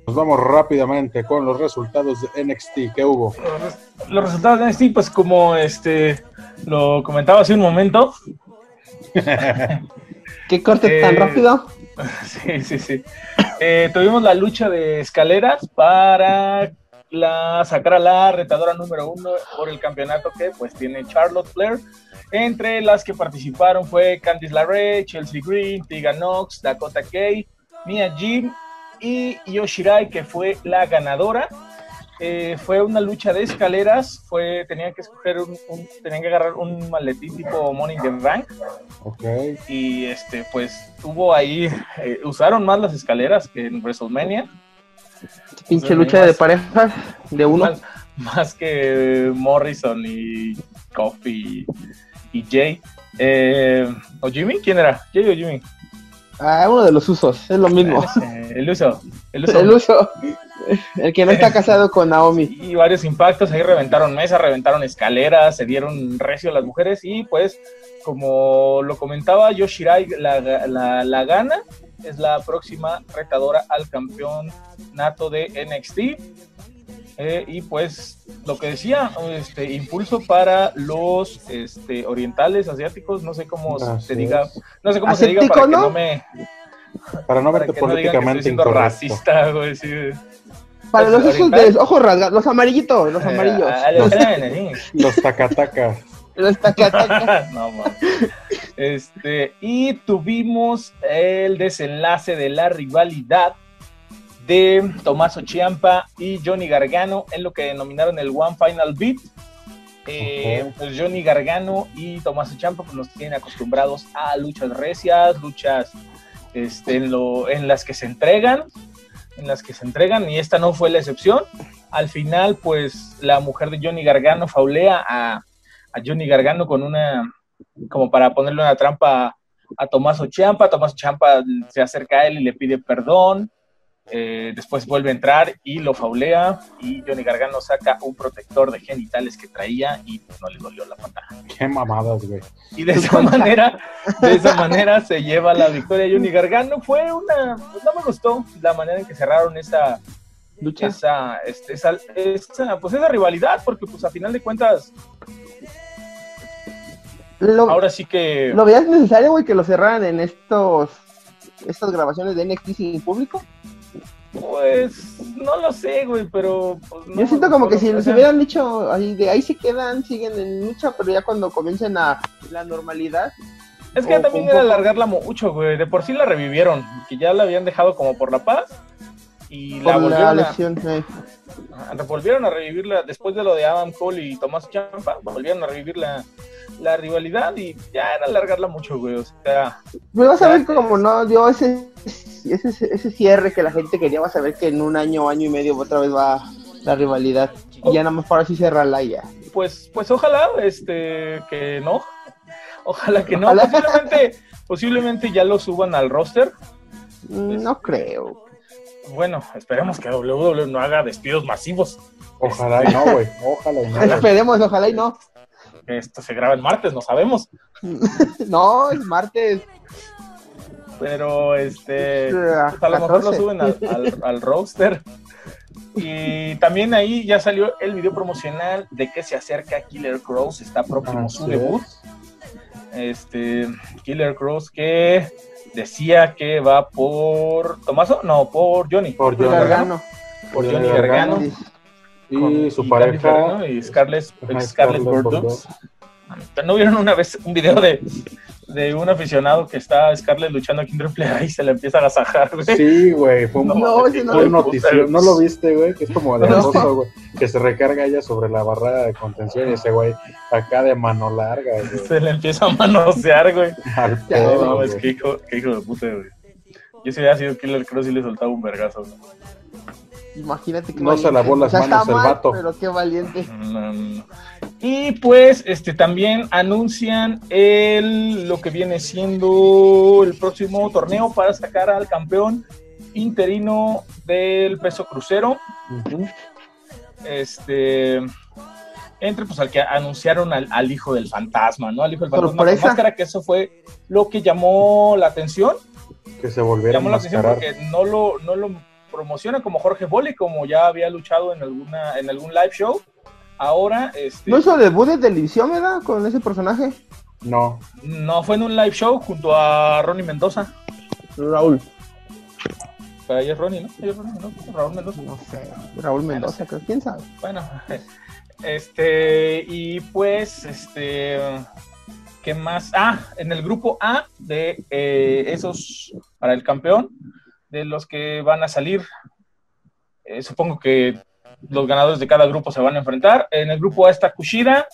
Nos vamos rápidamente con los resultados de NXT. ¿Qué hubo? Los res- Los resultados de NXT, pues como este lo comentaba hace un momento, ¿Qué corte Eh, tan rápido? sí, sí, sí. Eh, tuvimos la lucha de escaleras para la, sacar a la retadora número uno por el campeonato que pues tiene Charlotte Flair. Entre las que participaron fue Candice LeRae, Chelsea Green, Tegan Knox, Dakota Kay, Mia Jim y Yoshirai, que fue la ganadora. Eh, fue una lucha de escaleras, fue, tenían que escoger un, un- tenían que agarrar un maletín tipo Money in the Bank Ok. y este pues tuvo ahí eh, usaron más las escaleras que en WrestleMania Pinche lucha más- de parejas de uno. más, más que Morrison y Kofi y, y Jay Eh, o Jimmy quién era Jay o Jimmy Ah, uno de los usos, es lo mismo. Eh, el uso el uso El uso. El que no está casado con Naomi. y varios impactos, ahí reventaron mesas, reventaron escaleras, se dieron recio las mujeres y pues como lo comentaba Yoshirai, la, la, la gana es la próxima retadora al campeonato de NXT. Eh, y pues lo que decía, este impulso para los este, orientales, asiáticos, no sé cómo se diga, no sé cómo se diga ¿Asiático, para que no? no me Para no para verte que no digan que estoy políticamente siendo incorrecto. racista, güey, sí. Para los esos de ojos rasgados, los amarillitos, los amarillos. Ah, los. Los tacatacas. Los tacatacas. No, man. Este, y tuvimos el desenlace de la rivalidad de Tommaso Ciampa y Johnny Gargano en lo que denominaron el One Final Beat. Eh, pues Johnny Gargano y Tommaso Ciampa pues nos tienen acostumbrados a luchas recias, luchas este, en, lo, en las que se entregan, en las que se entregan, y esta no fue la excepción. Al final, pues la mujer de Johnny Gargano faulea a, a Johnny Gargano con una, como para ponerle una trampa a Tommaso Ciampa. Tommaso Ciampa se acerca a él y le pide perdón. Eh, después vuelve a entrar y lo faulea y Johnny Gargano saca un protector de genitales que traía y no le dolió la patada. Qué mamadas, güey. Y de esa manera, de esa manera se lleva la victoria Johnny Gargano. Fue una, pues no me gustó la manera en que cerraron esa, Lucha. esa, este, esa, esa, pues esa rivalidad, porque pues a final de cuentas, Lo, ahora sí que ¿Lo veías necesario, güey, que lo cerraran en estos estas grabaciones de NXT sin público? Pues no lo sé, güey, pero. pues, no Yo siento como que si les sea, hubieran dicho ahí de ahí se quedan, siguen en lucha, pero ya cuando comiencen a la normalidad, Es que o también era alargarla mucho, güey. De por sí la revivieron, que ya la habían dejado como por la paz. Y la volvieron, a, eh. volvieron a revivirla después de lo de Adam Cole y Tomás Champa. Volvieron a revivir la, la rivalidad y ya era alargarla mucho, güey. O sea, Pues vas a ver como no dio ese, ese ese cierre que la gente quería, vas a ver que en un año, año y medio otra vez va la rivalidad. Y ya nada más para así cerrarla ya. pues, pues ojalá, este, que no. Ojalá que no. Ojalá. Posiblemente, posiblemente ya lo suban al roster. No creo. Bueno, esperemos que WWE no haga despidos masivos. Ojalá y no, güey. Ojalá y no. Esperemos, ojalá y no. Esto se graba el martes, no sabemos. No, es martes. Pero este. Ah, Pues a lo mejor lo 14. suben al, al, al roster. Y también ahí ya salió el video promocional de que se acerca Killer Cross, está próximo su Así debut. es. Este Killer Cross que decía que va por Tomaso, no, por Johnny. Por Johnny Gargano. Por Johnny Gargano. Y su pareja. Gargano y Scarlett, Scarlett Scarlett. Bordeaux. ¿No vieron una vez un video de, de un aficionado que está Scarlett luchando aquí en Triple A y se le empieza a agasajar, güey? Sí, güey. Fue un, No, ese no. ¿No lo viste, güey? Que es como de No. güey. Que se recarga ella sobre la barrera de contención y ese güey acá de mano larga, güey. Se le empieza a manosear, güey. Al pedo, No, es que hijo, qué hijo de puta, güey. Yo si hubiera sido Killer Cross y le soltaba un vergazo. güey. Imagínate que No se lavó las O sea, está manos el mal, vato. Pero qué valiente. No, no, no. Y pues, este también anuncian el lo que viene siendo el próximo torneo para sacar al campeón interino del peso crucero. Este entre pues al que anunciaron al, al hijo del fantasma, ¿no? Al hijo del fantasma con Sorpresa. máscara, que eso fue lo que llamó la atención. Que se volviera a llamó la atención porque no lo, no lo promociona como Jorge Boli, como ya había luchado en alguna en algún live show. Ahora, este, ¿No hizo debut de televisión, verdad? Con ese personaje. No. no fue en un live show junto a Ronnie Mendoza. Raúl. Pero ahí es Ronnie, ¿no? Ahí es Ronnie, ¿no? Raúl Mendoza. No sé. Raúl Mendoza, creo. ¿Quién sabe? Bueno, este, y pues, este, ¿qué más? Ah, en el grupo A de eh, esos para el campeón, de los que van a salir, eh, supongo que los ganadores de cada grupo se van a enfrentar. En el grupo A está Kushida,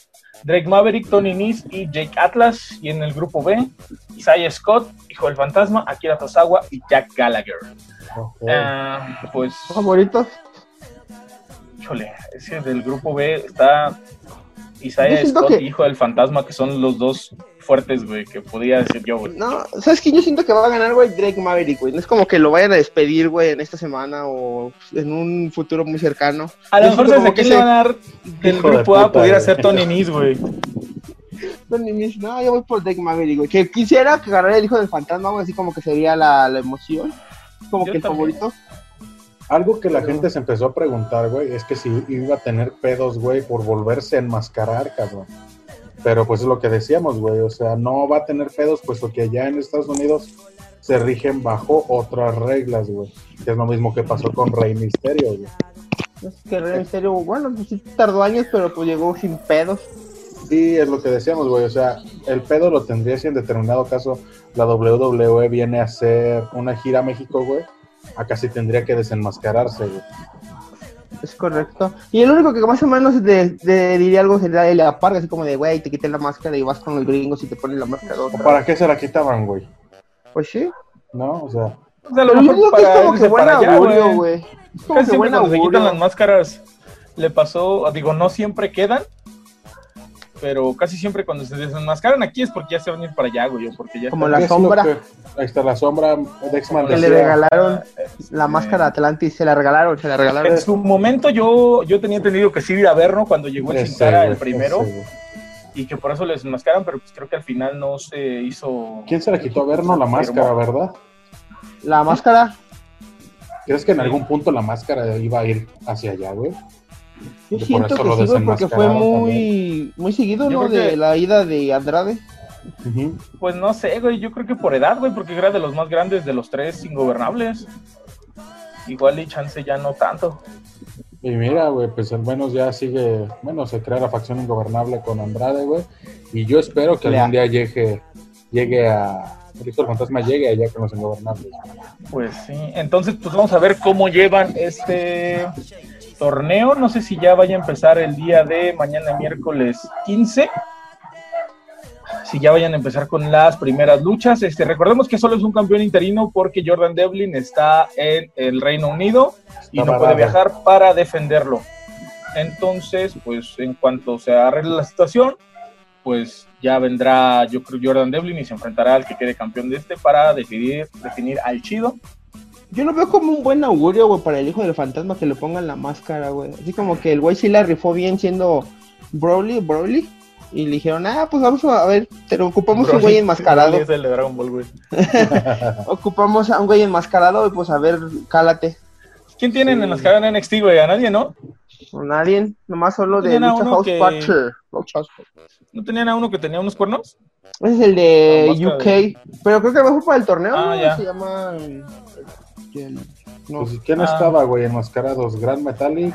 Drake Maverick, Tony Nese y Jake Atlas. Y en el grupo B, Isaiah Scott, Hijo del Fantasma, Akira Tosawa y Jack Gallagher. Ah, pues ¿Favoritos? Híjole, ese del grupo B está Isaiah Scott que- y Hijo del Fantasma, que son los dos fuertes, güey, que podía decir yo, güey. No, ¿sabes qué? Yo siento que va a ganar, güey, Drake Maverick, güey. No es como que lo vayan a despedir, güey, en esta semana o en un futuro muy cercano. A lo mejor desde que que le se- van a dar del Hijo de grupo A pudiera güey. ser Tony Nese, güey. Tony No, yo voy por Drake Maverick, güey. Que quisiera que ganara el hijo del fantasma, güey, así como que sería la, la emoción. Como Yo que el también. favorito. Algo que la gente se empezó a preguntar, güey, es que si iba a tener pedos, güey, por volverse a enmascarar, cabrón. Pero pues es lo que decíamos, güey, o sea, no va a tener pedos, puesto que allá en Estados Unidos se rigen bajo otras reglas, güey. Que es lo mismo que pasó con Rey Misterio, güey. Es que Rey Misterio, bueno, pues sí tardó años, pero pues llegó sin pedos. Sí, es lo que decíamos, güey. O sea, el pedo lo tendría si en determinado caso la WWE viene a hacer una gira a México, güey. Acá sí tendría que desenmascararse, güey. Es correcto. Y el único que más o menos de, de- diría algo sería el aparga, así como de, güey, te quiten la máscara y vas con los gringos y te ponen la máscara ¿O otra. ¿Para qué se la quitaban, güey? Pues sí. ¿No? O sea, O sea, lo mejor digo que es para como que buen para augurio, güey. Es Casi siempre cuando se quitan las máscaras le pasó, digo, no siempre quedan, pero casi siempre cuando se desenmascaran aquí es porque ya se van a ir para allá, güey, o porque ya Como la ¿qué es lo sombra. que- Ahí está la sombra. Dexman Que le regalaron la máscara Atlantis, se la regalaron, se la regalaron. En su momento yo, yo tenía entendido que sí iba a ver, ¿no? Cuando llegó Sin Cara, el primero, y que por eso les enmascaran, pero pues creo que al final no se hizo... ¿Quién se la quitó a ver, no? La máscara, ¿verdad? La máscara, ¿Crees que en algún punto la máscara iba a ir hacia allá, güey? Yo siento que sí, porque fue muy, muy seguido, Yo ¿no? De que- la ida de Andrade. Pues no sé, güey, yo creo que por edad, güey, porque era de los más grandes de los tres ingobernables. Igual y chance ya no tanto. Y mira, güey, pues al menos ya sigue, bueno, se crea la facción ingobernable con Andrade, güey. Y yo espero que algún día llegue, llegue a, el hijo del fantasma llegue allá con los ingobernables. Pues sí, entonces pues vamos a ver cómo llevan este torneo. No sé si ya vaya a empezar el día de mañana miércoles 15. Si ya vayan a empezar con las primeras luchas. Este, recordemos que solo es un campeón interino porque Jordan Devlin está en el Reino Unido y no puede viajar para defenderlo. Entonces, pues en cuanto se arregle la situación, pues ya vendrá, yo creo, Jordan Devlin y se enfrentará al que quede campeón de este para decidir, definir al chido. Yo lo veo como un buen augurio, güey, para el hijo del fantasma que le pongan la máscara, güey. Así como que el güey sí la rifó bien siendo Broly, Broly. Y le dijeron, ah, pues vamos a ver, pero ocupamos un güey enmascarado. Es el de Dragon Ball, güey. Ocupamos a un güey enmascarado y pues a ver, cálate. ¿Quién tienen Sí. en las caras en NXT, güey? A nadie, ¿no? Con nadie, nomás solo de a Lucha House que-. ¿No tenían a uno que tenía unos cuernos? Ese es el de UK. de- Pero creo que mejor para el torneo, Ah, ¿no? ya. Se llama. No, Pues, ¿quién Ah. estaba, güey, enmascarados? Grand Metallic,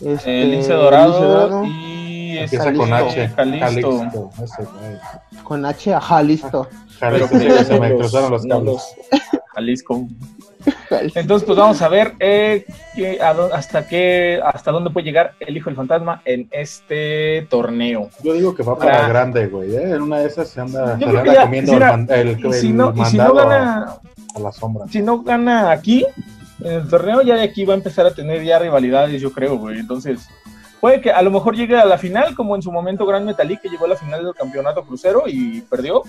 este, El Lince Lince Dorado, Dorado, y empieza Jalisco. con H. Calisto. Jalisco, ese. Con H, ajá, listo. Jalisco, Pero sí, se me cruzaron los no cables. los- Jalisco. Entonces, pues vamos a ver eh, a hasta qué, hasta dónde puede llegar el hijo del fantasma en este torneo. Yo digo que va para Ah. grande, güey. ¿eh? En una de esas se anda, se anda ya, comiendo si el, era- el, Y si el no, y si no mandado a, gana, a la sombra. si no gana aquí, en el torneo ya de aquí va a empezar a tener ya rivalidades, yo creo, güey. Entonces, puede que a lo mejor llegue a la final, como en su momento Gran Metalik, que llegó a la final del campeonato crucero y perdió.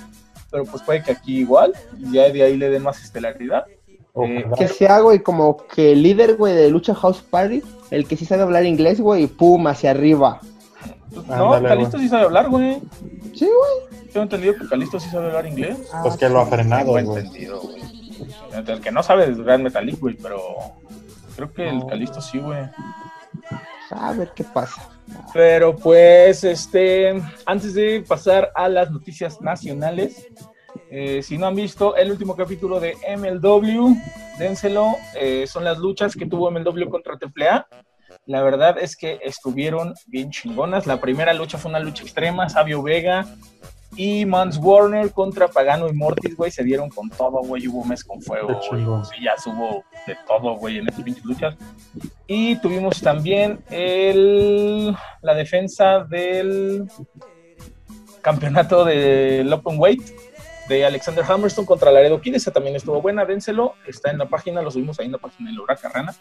Pero pues puede que aquí igual, ya de ahí le den más estelaridad. Ojalá. Que sea, güey, como que el líder, güey, de Lucha House Party, el que sí sabe hablar inglés, güey, y pum, hacia arriba. Pues, no, Ándale, Calisto sí sabe hablar, güey. Sí, güey. Tengo entendido que Calisto sí sabe hablar inglés. Pues que lo ha frenado, Tengo güey. entendido, güey. El que no sabe es Gran Metalik, güey, pero creo que el. Calisto sí, güey. A ver qué pasa. Pero pues, este, antes de pasar a las noticias nacionales, eh, si no han visto el último capítulo de MLW, dénselo, eh, son las luchas que tuvo MLW contra AAA. La verdad es que estuvieron bien chingonas. La primera lucha fue una lucha extrema, Sabio Vega y Mans Warner contra Pagano y Mortis, güey, se dieron con todo, güey, hubo mes con fuego. Sí, ya hubo de todo, güey, en estas pinches luchas. Y tuvimos también el, la defensa del campeonato del Open Weight de Alexander Hammerstone contra Laredo Kid. Esa también estuvo buena, dénselo. Está en la página, lo subimos ahí en la página de Laura Carrana.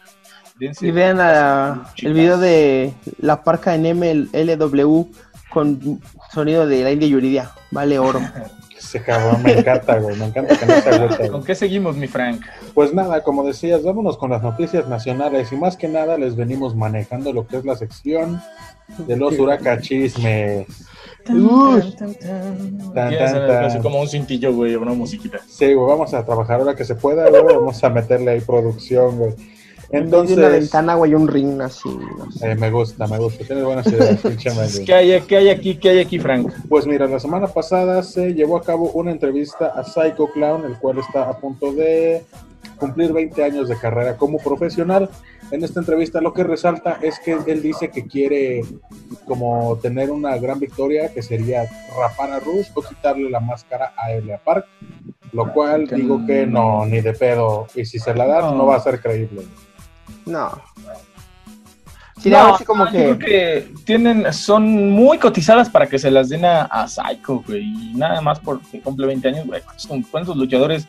Dense Y vean a- el video de la parca en MLW con sonido de la India Yuridia. Vale oro. Ese cabrón me encanta, güey. Me encanta que no se agüita, ¿Con qué seguimos, mi Frank? Pues nada, como decías, vámonos con las noticias nacionales y más que nada les venimos manejando lo que es la sección de los huracachismes. Uy. Tan, tan, tan. así como un cintillo, güey, una musiquita. Sí, güey, vamos a trabajar ahora que se pueda, güey. Vamos a meterle ahí producción, güey. Entonces, una ventana, güey, un ring así. no sé. eh, me gusta, me gusta. Tienes buenas ideas. ¿Qué hay, ¿Qué hay aquí? ¿Qué hay aquí, Frank? Pues mira, la semana pasada se llevó a cabo una entrevista a Psycho Clown, el cual está a punto de cumplir 20 años de carrera como profesional. En esta entrevista lo que resalta es que él dice que quiere como tener una gran victoria, que sería rapar a Rush o quitarle la máscara a Elia Park, lo cual digo que no, ni de pedo. Y si se la da, no, va a ser creíble. No. Sí, no, así como que... que... tienen, son muy cotizadas para que se las den a, a Psycho, güey. Y nada más porque cumple 20 años, güey. ¿Cuántos luchadores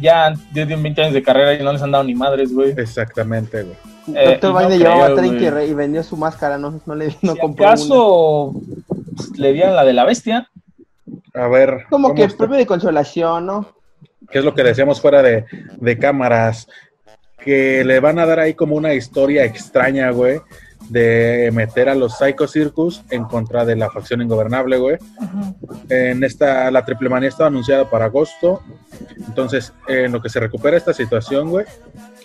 ya tienen 20 años de carrera y no les han dado ni madres, güey? Exactamente, güey. Eh, Doctor Wayne no llevaba 30 y vendió su máscara, no, no le no si compró acaso le dieron la de la bestia? A ver. Como que el premio de consolación, ¿no? ¿Qué es lo que decíamos fuera de, de cámaras? Que le van a dar ahí como una historia extraña, güey, de meter a los Psycho Circus en contra de la facción ingobernable, güey. En esta, la triple manía estaba anunciada para agosto, entonces en lo que se recupera esta situación, güey,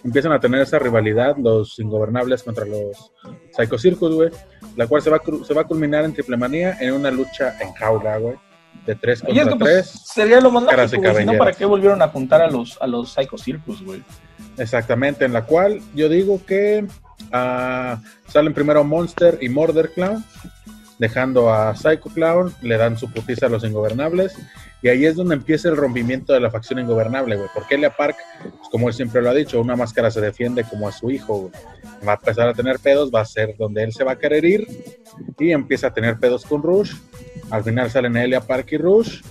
empiezan a tener esa rivalidad los ingobernables contra los Psycho Circus, güey, la cual se va, se va a culminar en triple manía en una lucha en jaula, güey de tres contra pues, tres. sería lo más lógico, si no, ¿para qué volvieron a apuntar a los, a los Psycho Circus, güey? Exactamente, en la cual yo digo que uh, salen primero Monster y Murder Clown, dejando a Psycho Clown, le dan su putiza a los ingobernables, y ahí es donde empieza el rompimiento de la facción ingobernable, güey. Porque Elia Park, pues, como él siempre lo ha dicho, una máscara se defiende como a su hijo, Va a empezar a tener pedos, va a ser donde él se va a querer ir, y empieza a tener pedos con Rush. Al final salen Elia Park y Rush,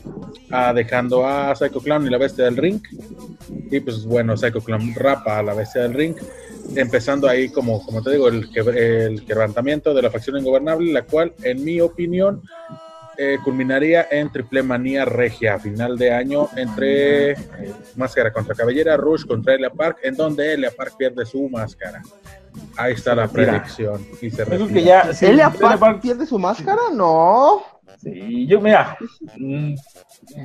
uh, dejando a Psycho Clown y la bestia del ring. Y pues bueno, Psycho Clown rapa a la bestia del ring, empezando ahí como, como te digo, el, el quebrantamiento de la facción ingobernable, la cual, en mi opinión, eh, culminaría en Triple Manía Regia a final de año entre eh, Máscara contra Cabellera, Rush contra Elia Park, en donde Elia Park pierde su máscara. Ahí está la predicción. Y se que ya, ¿Elia Park pierde su máscara? No. Sí, yo, mira, mm,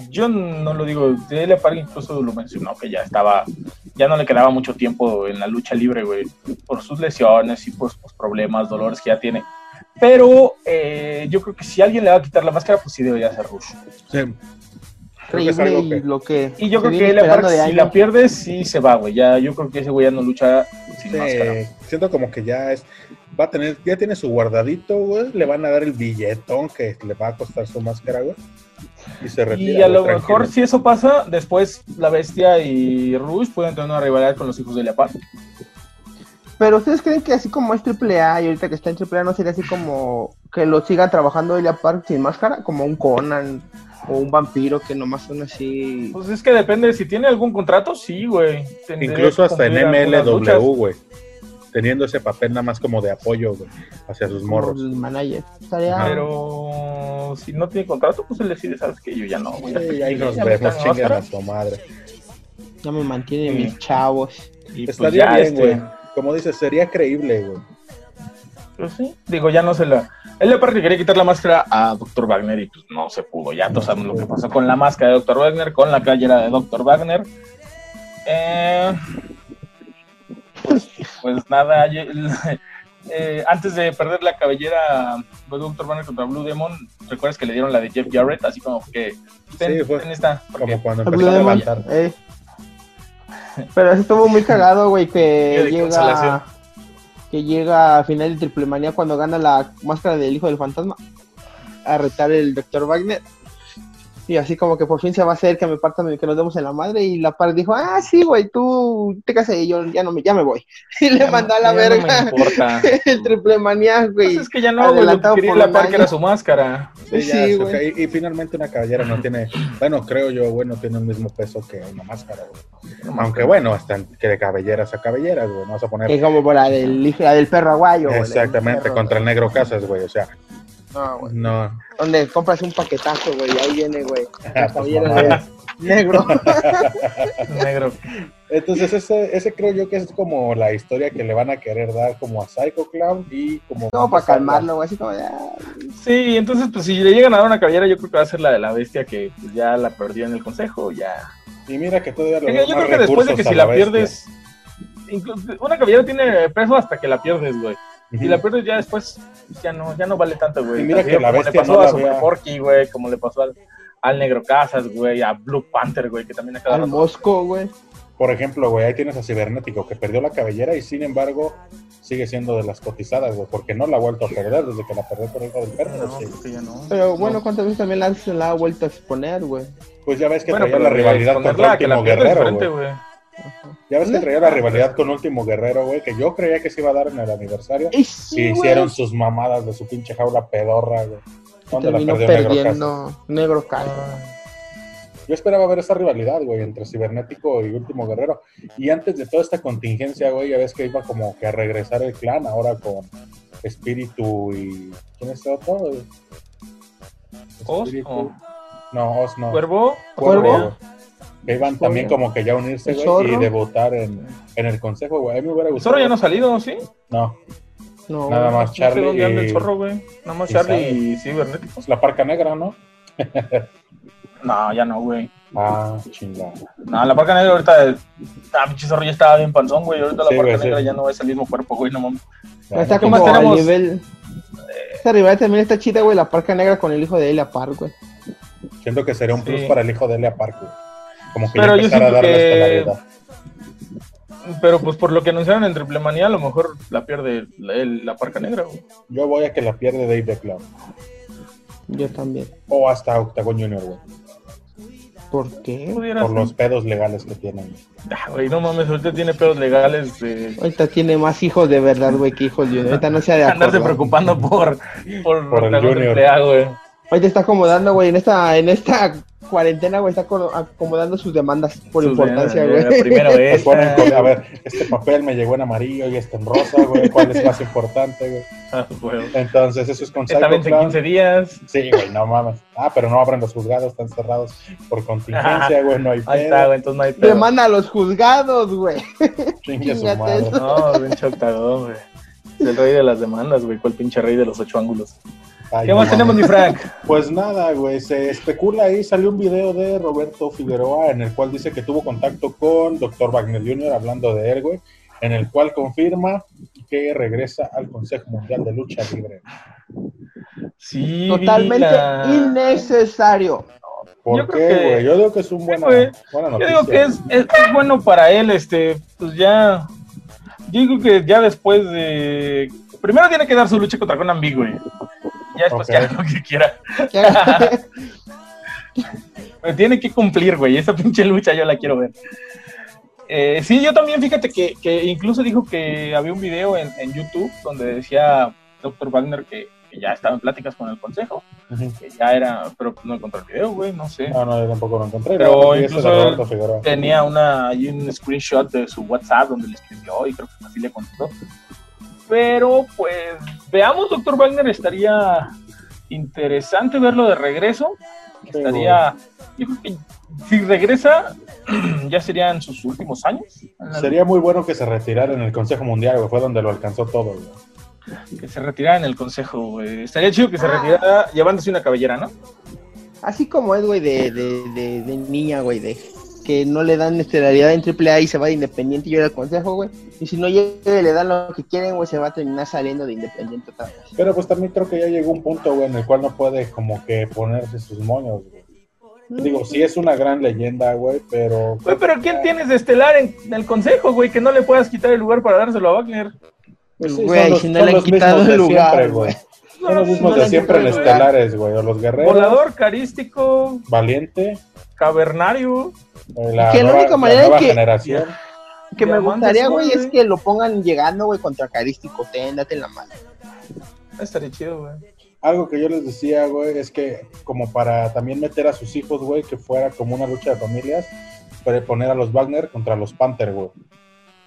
yo no lo digo, Elia Park incluso lo mencionó que ya estaba, ya no le quedaba mucho tiempo en la lucha libre, güey, por sus lesiones y por sus problemas, dolores que ya tiene. Pero eh, yo creo que si alguien le va a quitar la máscara, pues sí debería ser Rush. Sí. y, lo que y yo creo que Elia si la pierde, sí se va, güey. Ya, yo creo que ese güey ya no lucha sin máscara. Siento como que ya es va a tener, ya tiene su guardadito, güey, le van a dar el billetón que le va a costar su máscara, güey. Y se retira. Y a lo mejor si eso pasa, después la bestia y Rush pueden tener una rivalidad con los hijos de Leapar. Pero ustedes creen que así como es AAA y ahorita que está en AAA no sería así como que lo sigan trabajando Elia Park sin máscara, como un Conan o un vampiro que nomás son así. Pues es que depende, si tiene algún contrato, sí, güey. Incluso hasta en MLW, güey teniendo ese papel nada más como de apoyo hacia sus morros. El manager. Pero si no tiene contrato, pues él decide, sabes que yo ya no. Y ahí nos vemos, chingan a su madre. Ya me mantienen mis chavos. Y pues Estaría bien, este, güey. Como dices, sería creíble, güey. Pues sí, digo, ya no se la. Él aparte quería quitar la máscara a Dr. Wagner y pues no se pudo. Ya todos sabemos lo que pasó con la máscara de Dr. Wagner, con la playera de Dr. Wagner. Eh, pues nada, eh, antes de perder la cabellera de Dr. Banner contra Blue Demon, ¿recuerdas que le dieron la de Jeff Jarrett? Así como que sí, fue esta, como cuando empezó a levantar. Eh. Pero eso estuvo muy cagado, güey, que llega que llega a final de Triple Manía cuando gana la máscara del hijo del fantasma a retar el Dr. Wagner y así como que por fin se va a hacer que me partan, que nos demos en la madre. Y la par dijo, ah, sí, güey, tú te casas y yo ya no me, ya me voy. Y le mandó a la verga el triple manía, güey. Pues es que ya no, güey, la par que era su máscara. Sí, güey. Y, finalmente una cabellera no tiene, bueno, creo yo, bueno, tiene el mismo peso que una máscara, güey. Aunque bueno, hasta que de cabelleras a cabelleras, güey, vamos a poner. Es como por la del, la del perro aguayo. Exactamente, contra el negro Casas, güey, o sea. No, güey. No. Donde compras un paquetazo, güey, ahí viene, güey. Ah, pues, negro. negro. Entonces ese, ese creo yo que es como la historia que le van a querer dar como a Psycho Clown y como... No, para calmarlo, güey, así como ya... Sí, entonces pues si le llegan a dar una cabellera yo creo que va a ser la de la bestia que pues, ya la perdió en el consejo, ya... Y mira que todavía lo Yo creo que después de que si la, pierdes... una cabellera tiene peso hasta que la pierdes, güey. Y la pierdes ya después, ya no, ya no vale tanto, güey. Y mira que la bestia le pasó a Super Porky, güey, como le pasó al, al Negro Casas, güey, a Blue Panther, güey, que también acaba Al Mosco, güey. por ejemplo, güey, ahí tienes a Cibernético que perdió la cabellera y sin embargo sigue siendo de las cotizadas, güey, porque no la ha vuelto a perder desde que la perdió por el del perro. No, sí. creo que ya no. Pero bueno, ¿cuántas veces también la, la ha vuelto a exponer, güey? Pues ya ves que Bueno, traía la rivalidad contra la Último Guerrero, güey. Ya ves que traía la rivalidad con Último Guerrero, güey, que yo creía que se iba a dar en el aniversario. Sí, güey. hicieron sus mamadas de su pinche jaula pedorra, güey. ¿Dónde la perdió perdiendo Negro Casas. Yo esperaba ver esa rivalidad, güey, entre Cibernético y Último Guerrero. Y antes de toda esta contingencia, güey, ya ves que iba como que a regresar el clan, ahora con Espíritu y... ¿Quién es otro? ¿Os Espíritu. o No, Os no. Cuervo? ¿Cuervo? güey. Que iban también como que ya a unirse, ¿El güey, y debutar en, en el consejo, güey. A mí me hubiera El gustado. zorro ya no ha salido, ¿sí? No, No, nada más No sé Charlie dónde anda el y zorro, güey. Nada más y Charlie y Cibernético. pues, la parca negra, ¿no? No, ya no, güey. Ah, chingada. No, la parca negra ahorita. Ah, pinche zorro ya estaba bien panzón, güey. Ahorita la Sí, parca güey, sí. negra ya no es el mismo cuerpo, güey. No mames. Está como más tenemos? nivel. Esta rivalidad también está chida, güey. La parca negra con el hijo de Elia Park, güey. Siento que sería un plus para el hijo de Elia Park, güey. Como que Pero ya yo empezar a siento darle que- estelaridad. Pero pues por lo que anunciaron en Triple Manía, a lo mejor la pierde la, el- la parca negra, güey. Yo voy a que la pierde Dave the Clown. Yo también. O hasta Octagon Junior, güey. ¿Por qué? Por ser. los pedos legales que tienen. Ah, güey, no mames, ahorita tiene pedos legales de Ahorita tiene más hijos de verdad, güey, que hijos de Ahorita no se ha de andarse preocupando por, por, Por el Junior. Triple A, güey. Ahorita está acomodando, güey, en esta, en esta cuarentena, güey, está co- acomodando sus demandas por Sus importancia, güey. Primero esta. con- a ver, este papel me llegó en amarillo y este en rosa, güey. ¿Cuál es más importante, güey? Ah, güey. Entonces, eso es con Esta vez en Clown. 15 días. Sí, güey, no mames. Ah, pero no abren los juzgados, están cerrados por contingencia, güey. No hay Ahí está, pedo. güey, entonces no hay pedo. Demanda a los juzgados, güey. Chingue su madre. No, pinche Octagon, güey. Es el rey de las demandas, güey. ¿Cuál pinche rey de los ocho ángulos? Ay, ¿Qué no más mames. tenemos, mi Frank? Pues nada, güey, se especula ahí, salió un video de Roberto Figueroa en el cual dice que tuvo contacto con Dr. Wagner Jr. hablando de él, güey, en el cual confirma que regresa al Consejo Mundial de Lucha Libre. Sí, Totalmente la- innecesario. ¿Por Yo qué, creo que- güey? Yo digo que es un güey. buena Yo digo que es, es, es bueno para él, este, pues ya. Yo digo que ya después de. Primero tiene que dar su lucha contra Conan Big, güey. Ya después que haga lo que quiera. Pero tiene que cumplir, güey. Esa pinche lucha yo la quiero ver. Eh, sí, yo también, fíjate que, que incluso dijo que había un video en, en YouTube donde decía Dr. Wagner que, que ya estaba en pláticas con el consejo, que ya era, pero no encontré el video, güey, no sé. No, no, yo tampoco lo encontré. Pero incluso. Tenía una, hay un screenshot de su WhatsApp donde le escribió y creo que así le contestó. Pero pues veamos, Dr. Wagner, estaría interesante verlo de regreso. Estaría, yo creo que si regresa, ya serían sus últimos años. Sería muy bueno que se retirara en el Consejo Mundial, güey, fue donde lo alcanzó todo, güey. Que se retirara en el consejo, güey. Estaría chido que se retirara llevándose una cabellera, ¿no? Así como es, güey, de, de, de, de niña, güey, de que no le dan estelaridad en AAA y se va de independiente y yo al consejo, güey. Y si no llega y le dan lo que quieren, güey, se va a terminar saliendo de independiente otra vez. Pero pues también creo que ya llegó un punto, güey, en el cual no puede como que ponerse sus moños, güey. Digo, sí es una gran leyenda, güey, pero... Güey, pero ¿quién tienes de estelar en, en el consejo, güey? Que no le puedas quitar el lugar para dárselo a Wagner. Pues sí, Güey, los, si no le han quitado el lugar, siempre, güey. Son los mismos de siempre en estelares, güey. O los guerreros, Volador, carístico, valiente, cavernario. eh, la Que la única la manera nueva que- generación. Que me gustaría, güey, es que lo pongan llegando, güey, contra Carístico. Ten, date en la mano. Estaría chido, güey. Algo que yo les decía, güey, es que como para también meter a sus hijos, güey, que fuera como una lucha de familias, para poner a los Wagner contra los Panther, güey.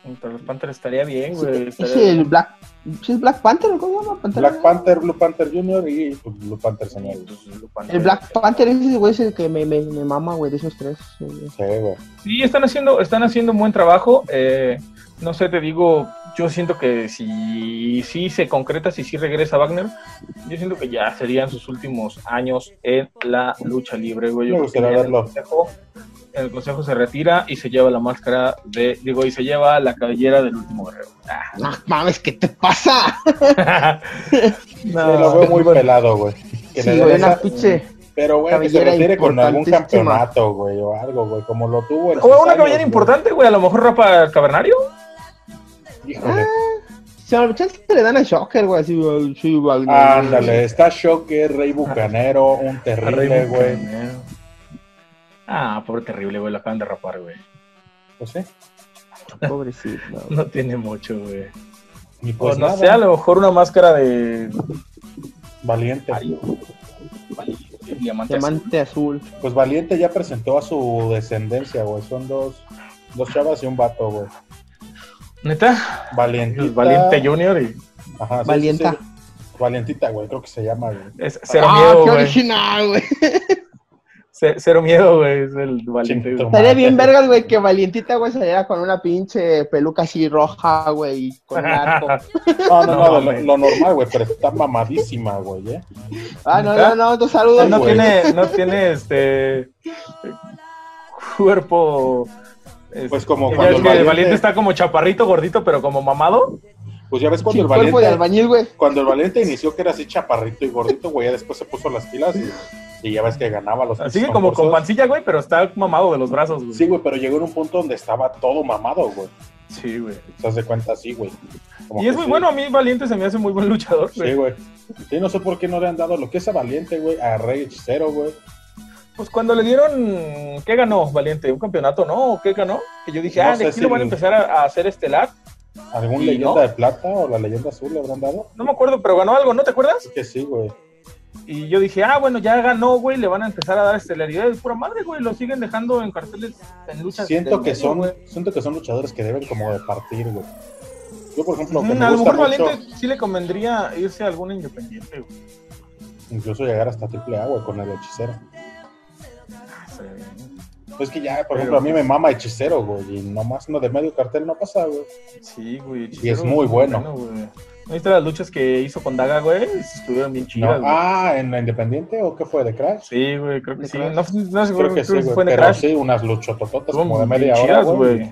Contra los Panthers estaría bien, güey. Es estaría el. Black. ¿sí ¿Es Black Panther o cómo se llama? Pantera Black? Panther, Blue Panther Jr. y pues, Blue Panther Senior. El Black Panther ese, güey, es el que me, me, me mama, güey, de esos tres. sí, güey. Sí, güey. Sí, están haciendo, están haciendo un buen trabajo. Eh, no sé, te digo, yo siento que si sí se concreta, si sí regresa Wagner, yo siento que ya serían sus últimos años en la lucha libre, güey. Yo Me gustaría verlo. consejo, el consejo se retira y se lleva la máscara de, digo, y se lleva la cabellera del último guerrero. Ah. No mames, ¿qué te pasa? Sí, lo veo muy pelado, güey. Que Sí, le güey, una. Pero, güey, que se retire con algún campeonato, güey, o algo, güey, como lo tuvo sus O una cabellera güey. importante, güey. A lo mejor rapa cavernario. Híjole. Si a chance le dan a Shocker, güey, así, güey, sí, Wagner. Ándale, está Shocker, Rey Bucanero, un terrible, güey. Ah, pobre terrible, güey. Lo acaban de rapar, güey. Pues sí. Pobrecito. No tiene mucho, güey. O pues no nada, sé, a lo mejor una máscara de. Valiente. Valiente, diamante. azul. Diamante azul. Pues Valiente ya presentó a su descendencia, güey. Son dos, dos chavas y un vato, güey. ¿Neta? Valientita. Valiente Junior y. Ajá, sí, Valienta. sí. Valientita, güey, creo que se llama, güey. Es ah, miedo, qué güey. original, güey. Ce- Cero miedo, güey. Es el valiente. Estaría bien vergas, güey, que Valientita, güey, saliera con una pinche peluca así roja, güey, y con arco. No, no, no, No, lo, normal, güey, pero está mamadísima, güey, ¿eh? Ah, no, no, no, tu saludos, no güey. tiene, no tiene este cuerpo. este, Pues como ya cuando el que el Valiente- valiente está como chaparrito, gordito, pero como mamado. Pues ya ves cuando el cuerpo de Valiente... albañil, güey. Cuando el Valiente inició que era así chaparrito y gordito, güey, ya después se puso las pilas y, y ya ves que ganaba los Así que como con pancilla, güey, pero está mamado de los brazos, güey. Sí, güey, pero llegó en un punto donde estaba todo mamado, güey. Sí, güey. Se hace cuenta así, güey. Como Y es muy sí. bueno, a mí Valiente se me hace muy buen luchador, güey. Sí, güey. Sí, no sé por qué no le han dado lo que es a Valiente, güey, a Rey Hechicero, güey. Pues cuando le dieron, ¿qué ganó Valiente? ¿Un campeonato, no? ¿O ¿Qué ganó? Que yo dije, No ah, de aquí si lo van a el- empezar a, a hacer estelar. ¿Algún ¿Y leyenda no? de plata o la leyenda azul le habrán dado? No me acuerdo, pero ganó algo, ¿no te acuerdas? Que sí, güey. Y yo dije, ah, bueno, ya ganó, güey, le van a empezar a dar estelaridad. Es pura madre, güey, lo siguen dejando en carteles, en luchas. Siento que medio, son, güey. siento que son luchadores que deben como de partir, güey. Yo, por ejemplo, que Ujú, me a lo mejor mucho, Valiente sí le convendría irse a alguna independiente, güey. incluso llegar hasta triple A, güey, con el hechicero. Pues que ya, por Pero- ejemplo, a mí me mama hechicero, güey, y nomás uno de medio cartel no pasa, güey. Sí, güey. Y es muy bueno. güey. ¿No viste las luchas que hizo con Daga, güey? Estuvieron bien No, chidas, güey. ah, ¿en la Independiente o qué fue? ¿De Crash? Sí, güey, creo que ¿De sí. Crash? No, no sé, Creo que sí, si güey. fue Pero Crash. sí, unas luchotototas como de media hora, chidas, güey.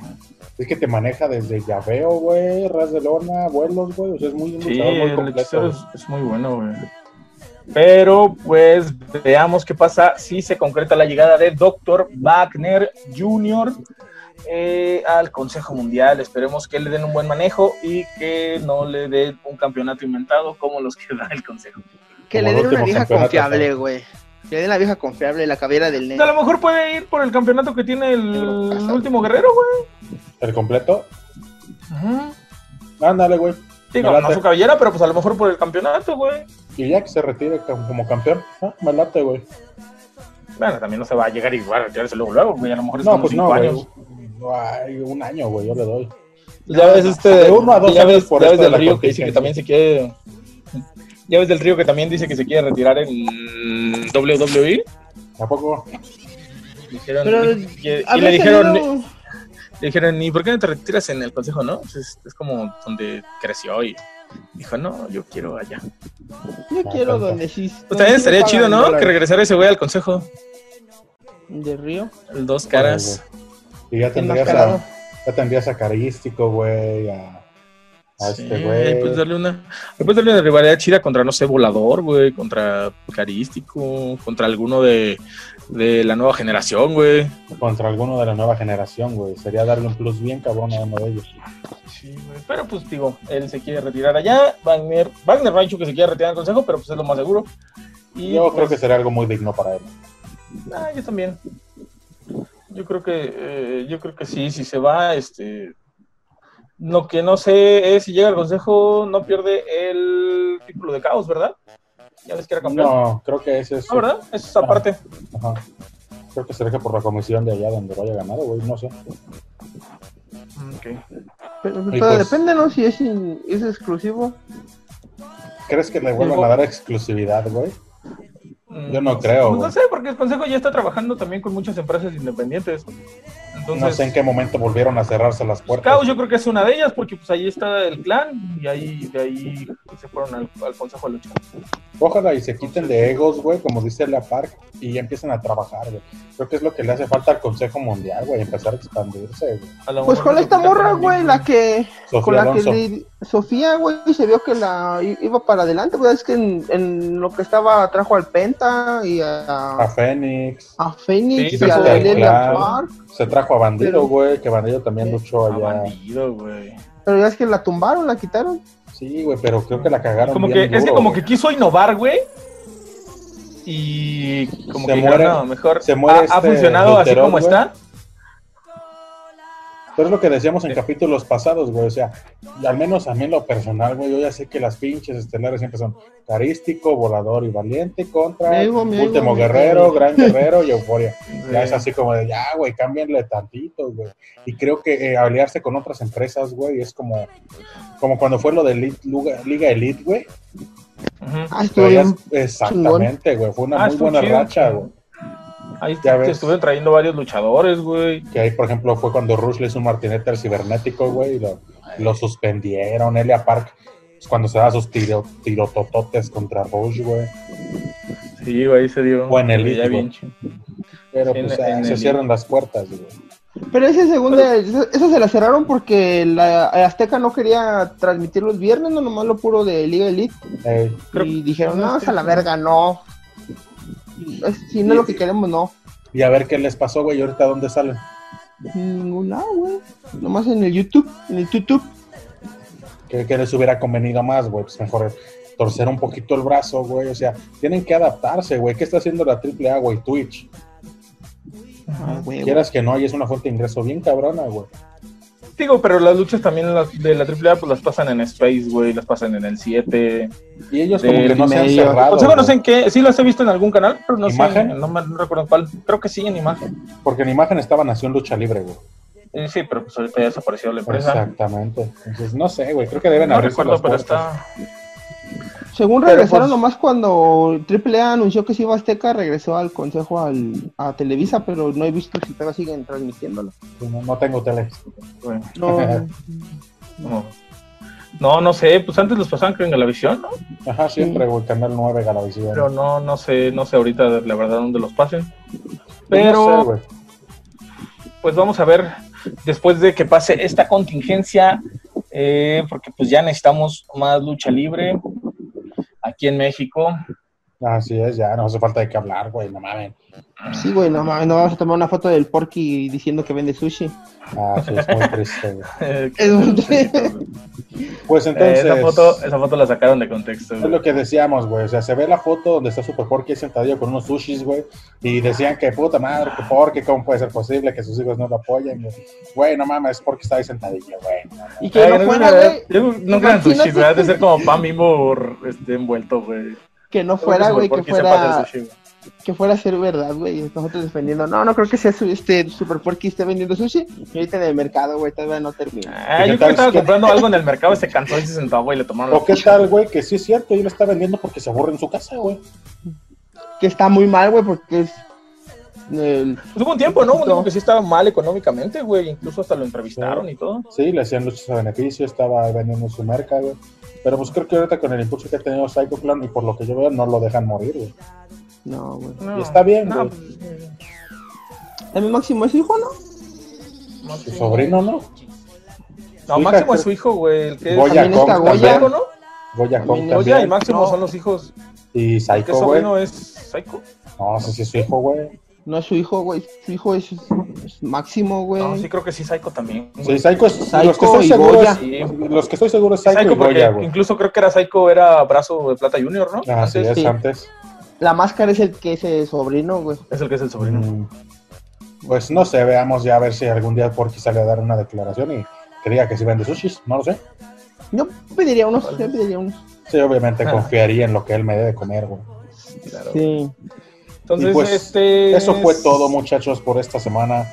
Es que te maneja desde llaveo, güey, ras de lona, vuelos, güey. O sea, es muy un Sí, muy el completo. hechicero güey. es, es muy bueno, güey. Pero, pues, veamos qué pasa si se concreta la llegada de Dr. Wagner Jr. eh, al Consejo Mundial. Esperemos que le den un buen manejo y que no le den un campeonato inventado como los que da el Consejo. Que Como le den una vieja confiable, güey. Que le den la vieja confiable, la cabellera del A negro. lo mejor puede ir por el campeonato que tiene el último guerrero, güey. ¿El completo? Ujú. Ándale, güey. Digo, no su cabellera, pero pues a lo mejor por el campeonato, güey. Y ya que se retire como como campeón. Ah, me late, güey. Bueno, también no se va a llegar y va a retirarse luego, luego, güey. A lo mejor es No, como pues cinco no, güey. años. Ay, un año, güey, yo le doy. Ya ves este. De uno a dos ya ves, por ya ves de del Río que dice que también se quiere. Ya ves del Río que también dice que se quiere retirar en WWE. ¿A poco? Dijeron, Pero, y, le dijeron, le dijeron, ¿y por qué no te retiras en el consejo, no? Es, es como donde creció y dijo, no, yo quiero allá. Yo quiero donde sí. Pues también estaría chido, ¿no? dólares. Que regresara ese güey al consejo. De Río. El dos caras. Y ya tendrías a, ya tendrías a Carístico, güey, a, a Sí, este güey. Pues darle una, puedes darle una rivalidad chida contra, no sé, Volador, güey, contra Carístico, contra alguno de, de la nueva generación, güey. Contra alguno de la nueva generación, güey. Sería darle un plus bien cabrón a uno de ellos. Sí, güey. Pero pues digo, él se quiere retirar allá. Wagner, Wagner dicho que se quiere retirar del consejo, pero pues es lo más seguro. Y, Yo pues, creo que sería algo muy digno para él. ah, yo también. Yo creo que, eh, yo creo que sí, si se va, este. Lo que no sé es si llega al consejo, no pierde el título de caos, ¿verdad? Ya ves que era campeón. No, No, creo que ese es. ¿verdad? Eso es aparte. Ajá. Creo que será que por la comisión de allá donde vaya ganado, güey, no sé. Ok. Pero, pero pues- depende, ¿no? Si es, in- es exclusivo. ¿Crees que le vuelvan a dar exclusividad, güey? Yo no Mm, creo, pues no sé, porque el consejo ya está trabajando también con muchas empresas independientes. Entonces, no sé en qué momento volvieron a cerrarse las puertas. Scout yo creo que es una de ellas, porque pues ahí está el clan y ahí de ahí se fueron al, al consejo a luchar. Ojalá y se quiten de egos, güey, como dice Lea Park, y ya empiecen a trabajar, güey. Creo que es lo que le hace falta al Consejo Mundial, güey, empezar a expandirse, güey. A Pues con esta morra, güey, la que. Sofía con la Alonso. que le- Sofía, güey, se vio que la iba para adelante, güey. Es que en, en lo que estaba trajo al Penta y a, A Fénix, a Phoenix Sí, y a Delia se trajo a Bandido, Pero- güey, que Bandido también luchó allá. bandido, güey. Pero ya es que la tumbaron, la quitaron. Sí, güey, pero creo que la cagaron Como que, es que como güey. que quiso innovar, güey. Y como Se que muere- no, mejor se muere ha, ha este funcionado así como güey. está. Pero es lo que decíamos en capítulos pasados, güey. O sea, al menos a mí en lo personal, güey, yo ya sé que las pinches estelares siempre son carístico, volador y valiente contra me último guerrero, gran guerrero y euforia. Ya es así como de, ya, güey, cámbianle tantito, güey. Y creo que eh, aliarse con otras empresas, güey, es como, como cuando fue lo de Elite- Luga- Liga Elite, güey. Ah, es- Exactamente, güey. Fue una Ah, muy buena chido. racha, güey. Ahí Ya ves. estuvieron trayendo varios luchadores, güey. Que ahí, por ejemplo, fue cuando Rush le hizo un martinete al cibernético, güey, y lo, lo suspendieron. Elia Park, pues, cuando se da sus tiro, tirotototes contra Rush, güey. Sí, güey, ahí se dio. O en el ya Elite, bien. Pero pues ah, en se el- cierran las puertas, güey. Pero ese segundo, esa se la cerraron porque la Azteca no quería transmitir los viernes, no nomás lo puro de Liga Elite. Creo- y dijeron, no, no, a la verga, no. Si no es lo que queremos, no. y a ver qué les pasó, güey, ahorita dónde salen. En ningún lado, güey. Nomás en el YouTube, en el YouTube. ¿Qué, qué les hubiera convenido más, güey? Pues mejor torcer un poquito el brazo, güey. O sea, tienen que adaptarse, güey. ¿Qué está haciendo la AAA, güey? Twitch. Ah, güey, Quieras que no, y es una fuente de ingreso bien cabrona, güey. Digo, pero las luchas también las de la AAA pues las pasan en Space, güey, las pasan en el 7. Y ellos como que no se han cerrado. Consejo no güey. sé en qué, sí las he visto en algún canal, pero no ¿Imagen? sé, no, me- no recuerdo cuál. Creo que sí, en imagen. Porque en imagen estaba Nación Lucha Libre, güey. Eh, sí, pero pues ahorita ya desapareció la empresa. Exactamente. Entonces, no sé, güey. Creo que deben No abrirse recuerdo, las pero puertas. está. Según regresaron pues- nomás cuando AAA anunció que se iba a Azteca, regresó al consejo al, a Televisa, pero no he visto si todavía siguen transmitiéndolo. No, no tengo tele. güey, No, No. no, no sé, pues antes los pasaban creo en Galavisión, ¿no? Ajá, siempre, güey. Canal 9, Galavisión. Pero no, no sé, no sé ahorita la verdad dónde los pasen. Pero no sé, güey. pues vamos a ver después de que pase esta contingencia, eh, porque pues ya necesitamos más lucha libre aquí en México. Así es, ya no hace falta de qué hablar, güey. No mames. Sí, güey, no mames, no vamos a tomar una foto del Porky diciendo que vende sushi. Ah, sí, es muy triste, güey. Es un- Pues eh, entonces. esa, foto, esa foto la sacaron de contexto. Es güey. lo que decíamos, güey. O sea, se ve la foto donde está Super Porky sentadillo con unos sushis, güey. Y decían que puta madre, que Porky, ¿cómo puede ser posible que sus hijos no lo apoyen? güey? Güey, no mames, Porky está ahí sentadillo, güey. no, no. Y que Ay, no fuera, güey, yo No crean Imagínate sushi, güey. Ha de ser como pan mismo este, envuelto, güey. que no fuera, güey, que fuera, sushi, güey. Que fuera a ser verdad, güey. Nosotros defendiendo, no, no creo que sea su, este Super Porky esté vendiendo sushi. Y ahorita en el mercado, güey, todavía no termina. Ah, ¿Qué yo creo que estaba ¿Qué- comprando algo en el mercado, se cansó y se sentó, güey, y le tomaron la O qué tal, güey, que sí es cierto, y lo está vendiendo porque se aburre en su casa, güey. Que está muy mal, güey, porque es el- Pues hubo un tiempo, ¿no? Un No. tiempo que sí estaba mal económicamente, güey. Incluso hasta lo entrevistaron y todo. Sí, le hacían luchas a beneficio, estaba vendiendo su merca, güey. Pero pues creo que ahorita con el impulso que ha tenido Psycho Clan, y por lo que yo veo, no lo dejan morir, güey. No, güey. Y está bien, No, güey. pues, ¿También Máximo es su hijo, no? Su sobrino, ¿no? No, Su Máximo es su hijo, güey. El que Goya También está Kong Goya. Psycho, ¿no? Goya es- Goya y. Máximo No. son los hijos. Y ¿Qué Psycho, güey. sobrino es Psycho? No, ese sí es su hijo, güey. No es su hijo, güey. Su hijo es, es Máximo, güey. No, sí creo que sí, Psycho también. Sí, Psycho es. Psycho los que estoy y seguro Goya. es- Sí. Los que estoy seguro es Psycho, Psycho y Goya, güey. incluso creo que era Psycho, era brazo de plata junior, ¿no? Antes. es, sí. antes. La máscara es el que es el sobrino, güey. Es el que es el sobrino. Mm, Pues no sé, veamos ya a ver si algún día Porky sale a dar una declaración y que diga que sí vende sushis, no lo sé. Yo pediría unos, yo pediría unos. Sí, obviamente Ah. confiaría en lo que él me dé de comer, güey. Claro. Sí. Entonces, pues, este. Eso fue todo, muchachos, por esta semana.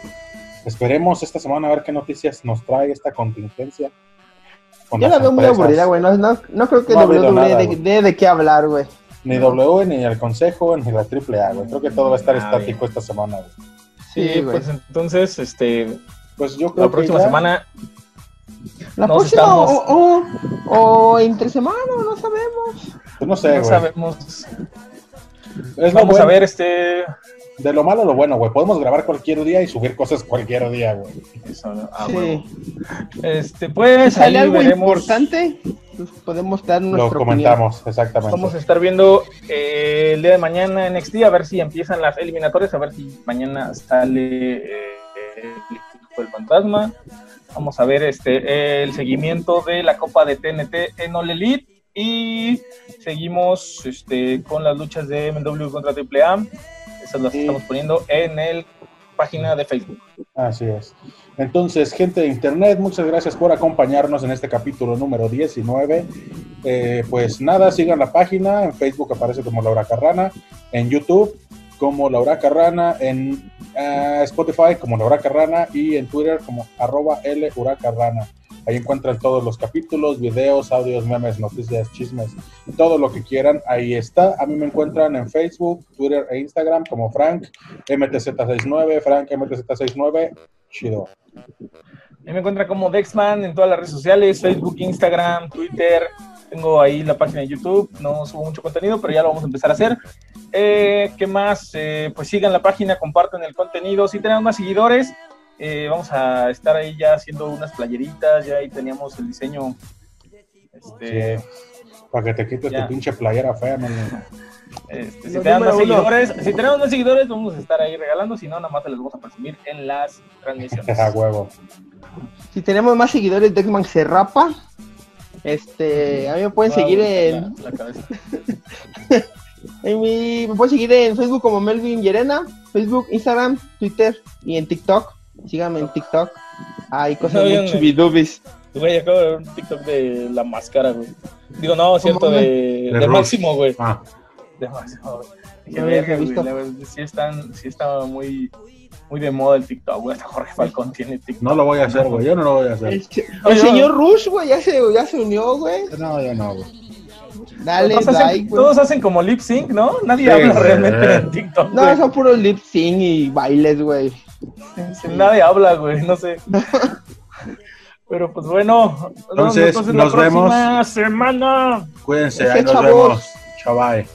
Esperemos esta semana a ver qué noticias nos trae esta contingencia. con Yo la veo muy aburrida, güey. No, no, no creo que No WWE habido nada, de, güey. de, de qué hablar, güey. Ni W, ni el Consejo, ni la AAA, güey. Creo que todo va a estar Ah, estático esta semana, güey. Sí, Sí, güey. pues entonces, este, Pues yo creo la próxima que ya- semana La Nos próxima estamos- o, o, o entre semana, no sabemos. Pues no sé, no güey. sabemos. Es lo Vamos bueno. a ver, este. De lo malo, lo bueno, güey. Podemos grabar cualquier día y subir cosas cualquier día, güey. eso, ah, sí. huevo. Este, pues sale ahí algo veremos. importante, pues podemos dar Lo nuestra comentamos, exactamente. Vamos a estar viendo eh, el día de mañana en NXT, a ver si empiezan las eliminatorias, a ver si mañana sale eh, el fantasma. Vamos a ver este el seguimiento de la Copa de TNT en All Elite y seguimos este, con las luchas de MW contra AAA. Esas las Sí. estamos poniendo en el página de Facebook. Así es. Entonces, gente de internet, muchas gracias por acompañarnos en este capítulo número 19. Eh, pues nada, sigan la página. En Facebook aparece como Laura Carrana. En YouTube como Laura Carrana. En eh, Spotify como Laura Carrana. Y en Twitter como arroba L Huracarrana. Ahí encuentran todos los capítulos, videos, audios, memes, noticias, chismes, todo lo que quieran. Ahí está. A mí me encuentran en Facebook, Twitter e Instagram como Frank MTZ69, Frank MTZ69. Chido. Ahí me encuentra como Dexman en todas las redes sociales, Facebook, Instagram, Twitter. Tengo ahí la página de YouTube. No subo mucho contenido, pero ya lo vamos a empezar a hacer. Eh, ¿Qué más? Eh, pues sigan la página, compartan el contenido. Si tenemos más seguidores, eh, vamos a estar ahí ya haciendo unas playeritas. Ya ahí teníamos el diseño. Este, Sí. Para que te quites Ya. tu pinche playera fea, no, este, si tenemos más seguidores, si tenemos más seguidores, vamos a estar ahí regalando. Si no, nada más se los vamos a presumir en las transmisiones. A huevo. Si tenemos más seguidores, Dexman se rapa. Este, a mí me pueden seguir en, la- la cabeza. en mi, me pueden seguir en Facebook como Melvin Llerena, Facebook, Instagram, Twitter y en TikTok. Síganme en TikTok. Hay cosas No, muy chubidubis. Güey, acabo de ver un TikTok de la máscara, güey. Digo, no, cierto, ¿Cómo, de, De de Rush. Máximo, güey. Ah, De Máximo, güey. Dije, No había verga, güey, visto. la verdad, sí, están, sí está muy, muy de moda el TikTok, güey. Hasta Jorge Falcón tiene TikTok. no lo voy a hacer, güey. Yo no lo voy a hacer. El, No, señor Rush, güey, ya se, ya se unió, güey. No, yo no, güey. Dale, todos, hacen, güey. todos hacen como lip sync, ¿no? Nadie Sí, habla güey. realmente en TikTok. No, güey. son puros lip sync y bailes, güey. Sí, Nadie habla, güey, no sé. Pero pues bueno, nos vemos Entonces, la nos vemos. próxima semana. Cuídense, ahí nos chavos. vemos. Chavay.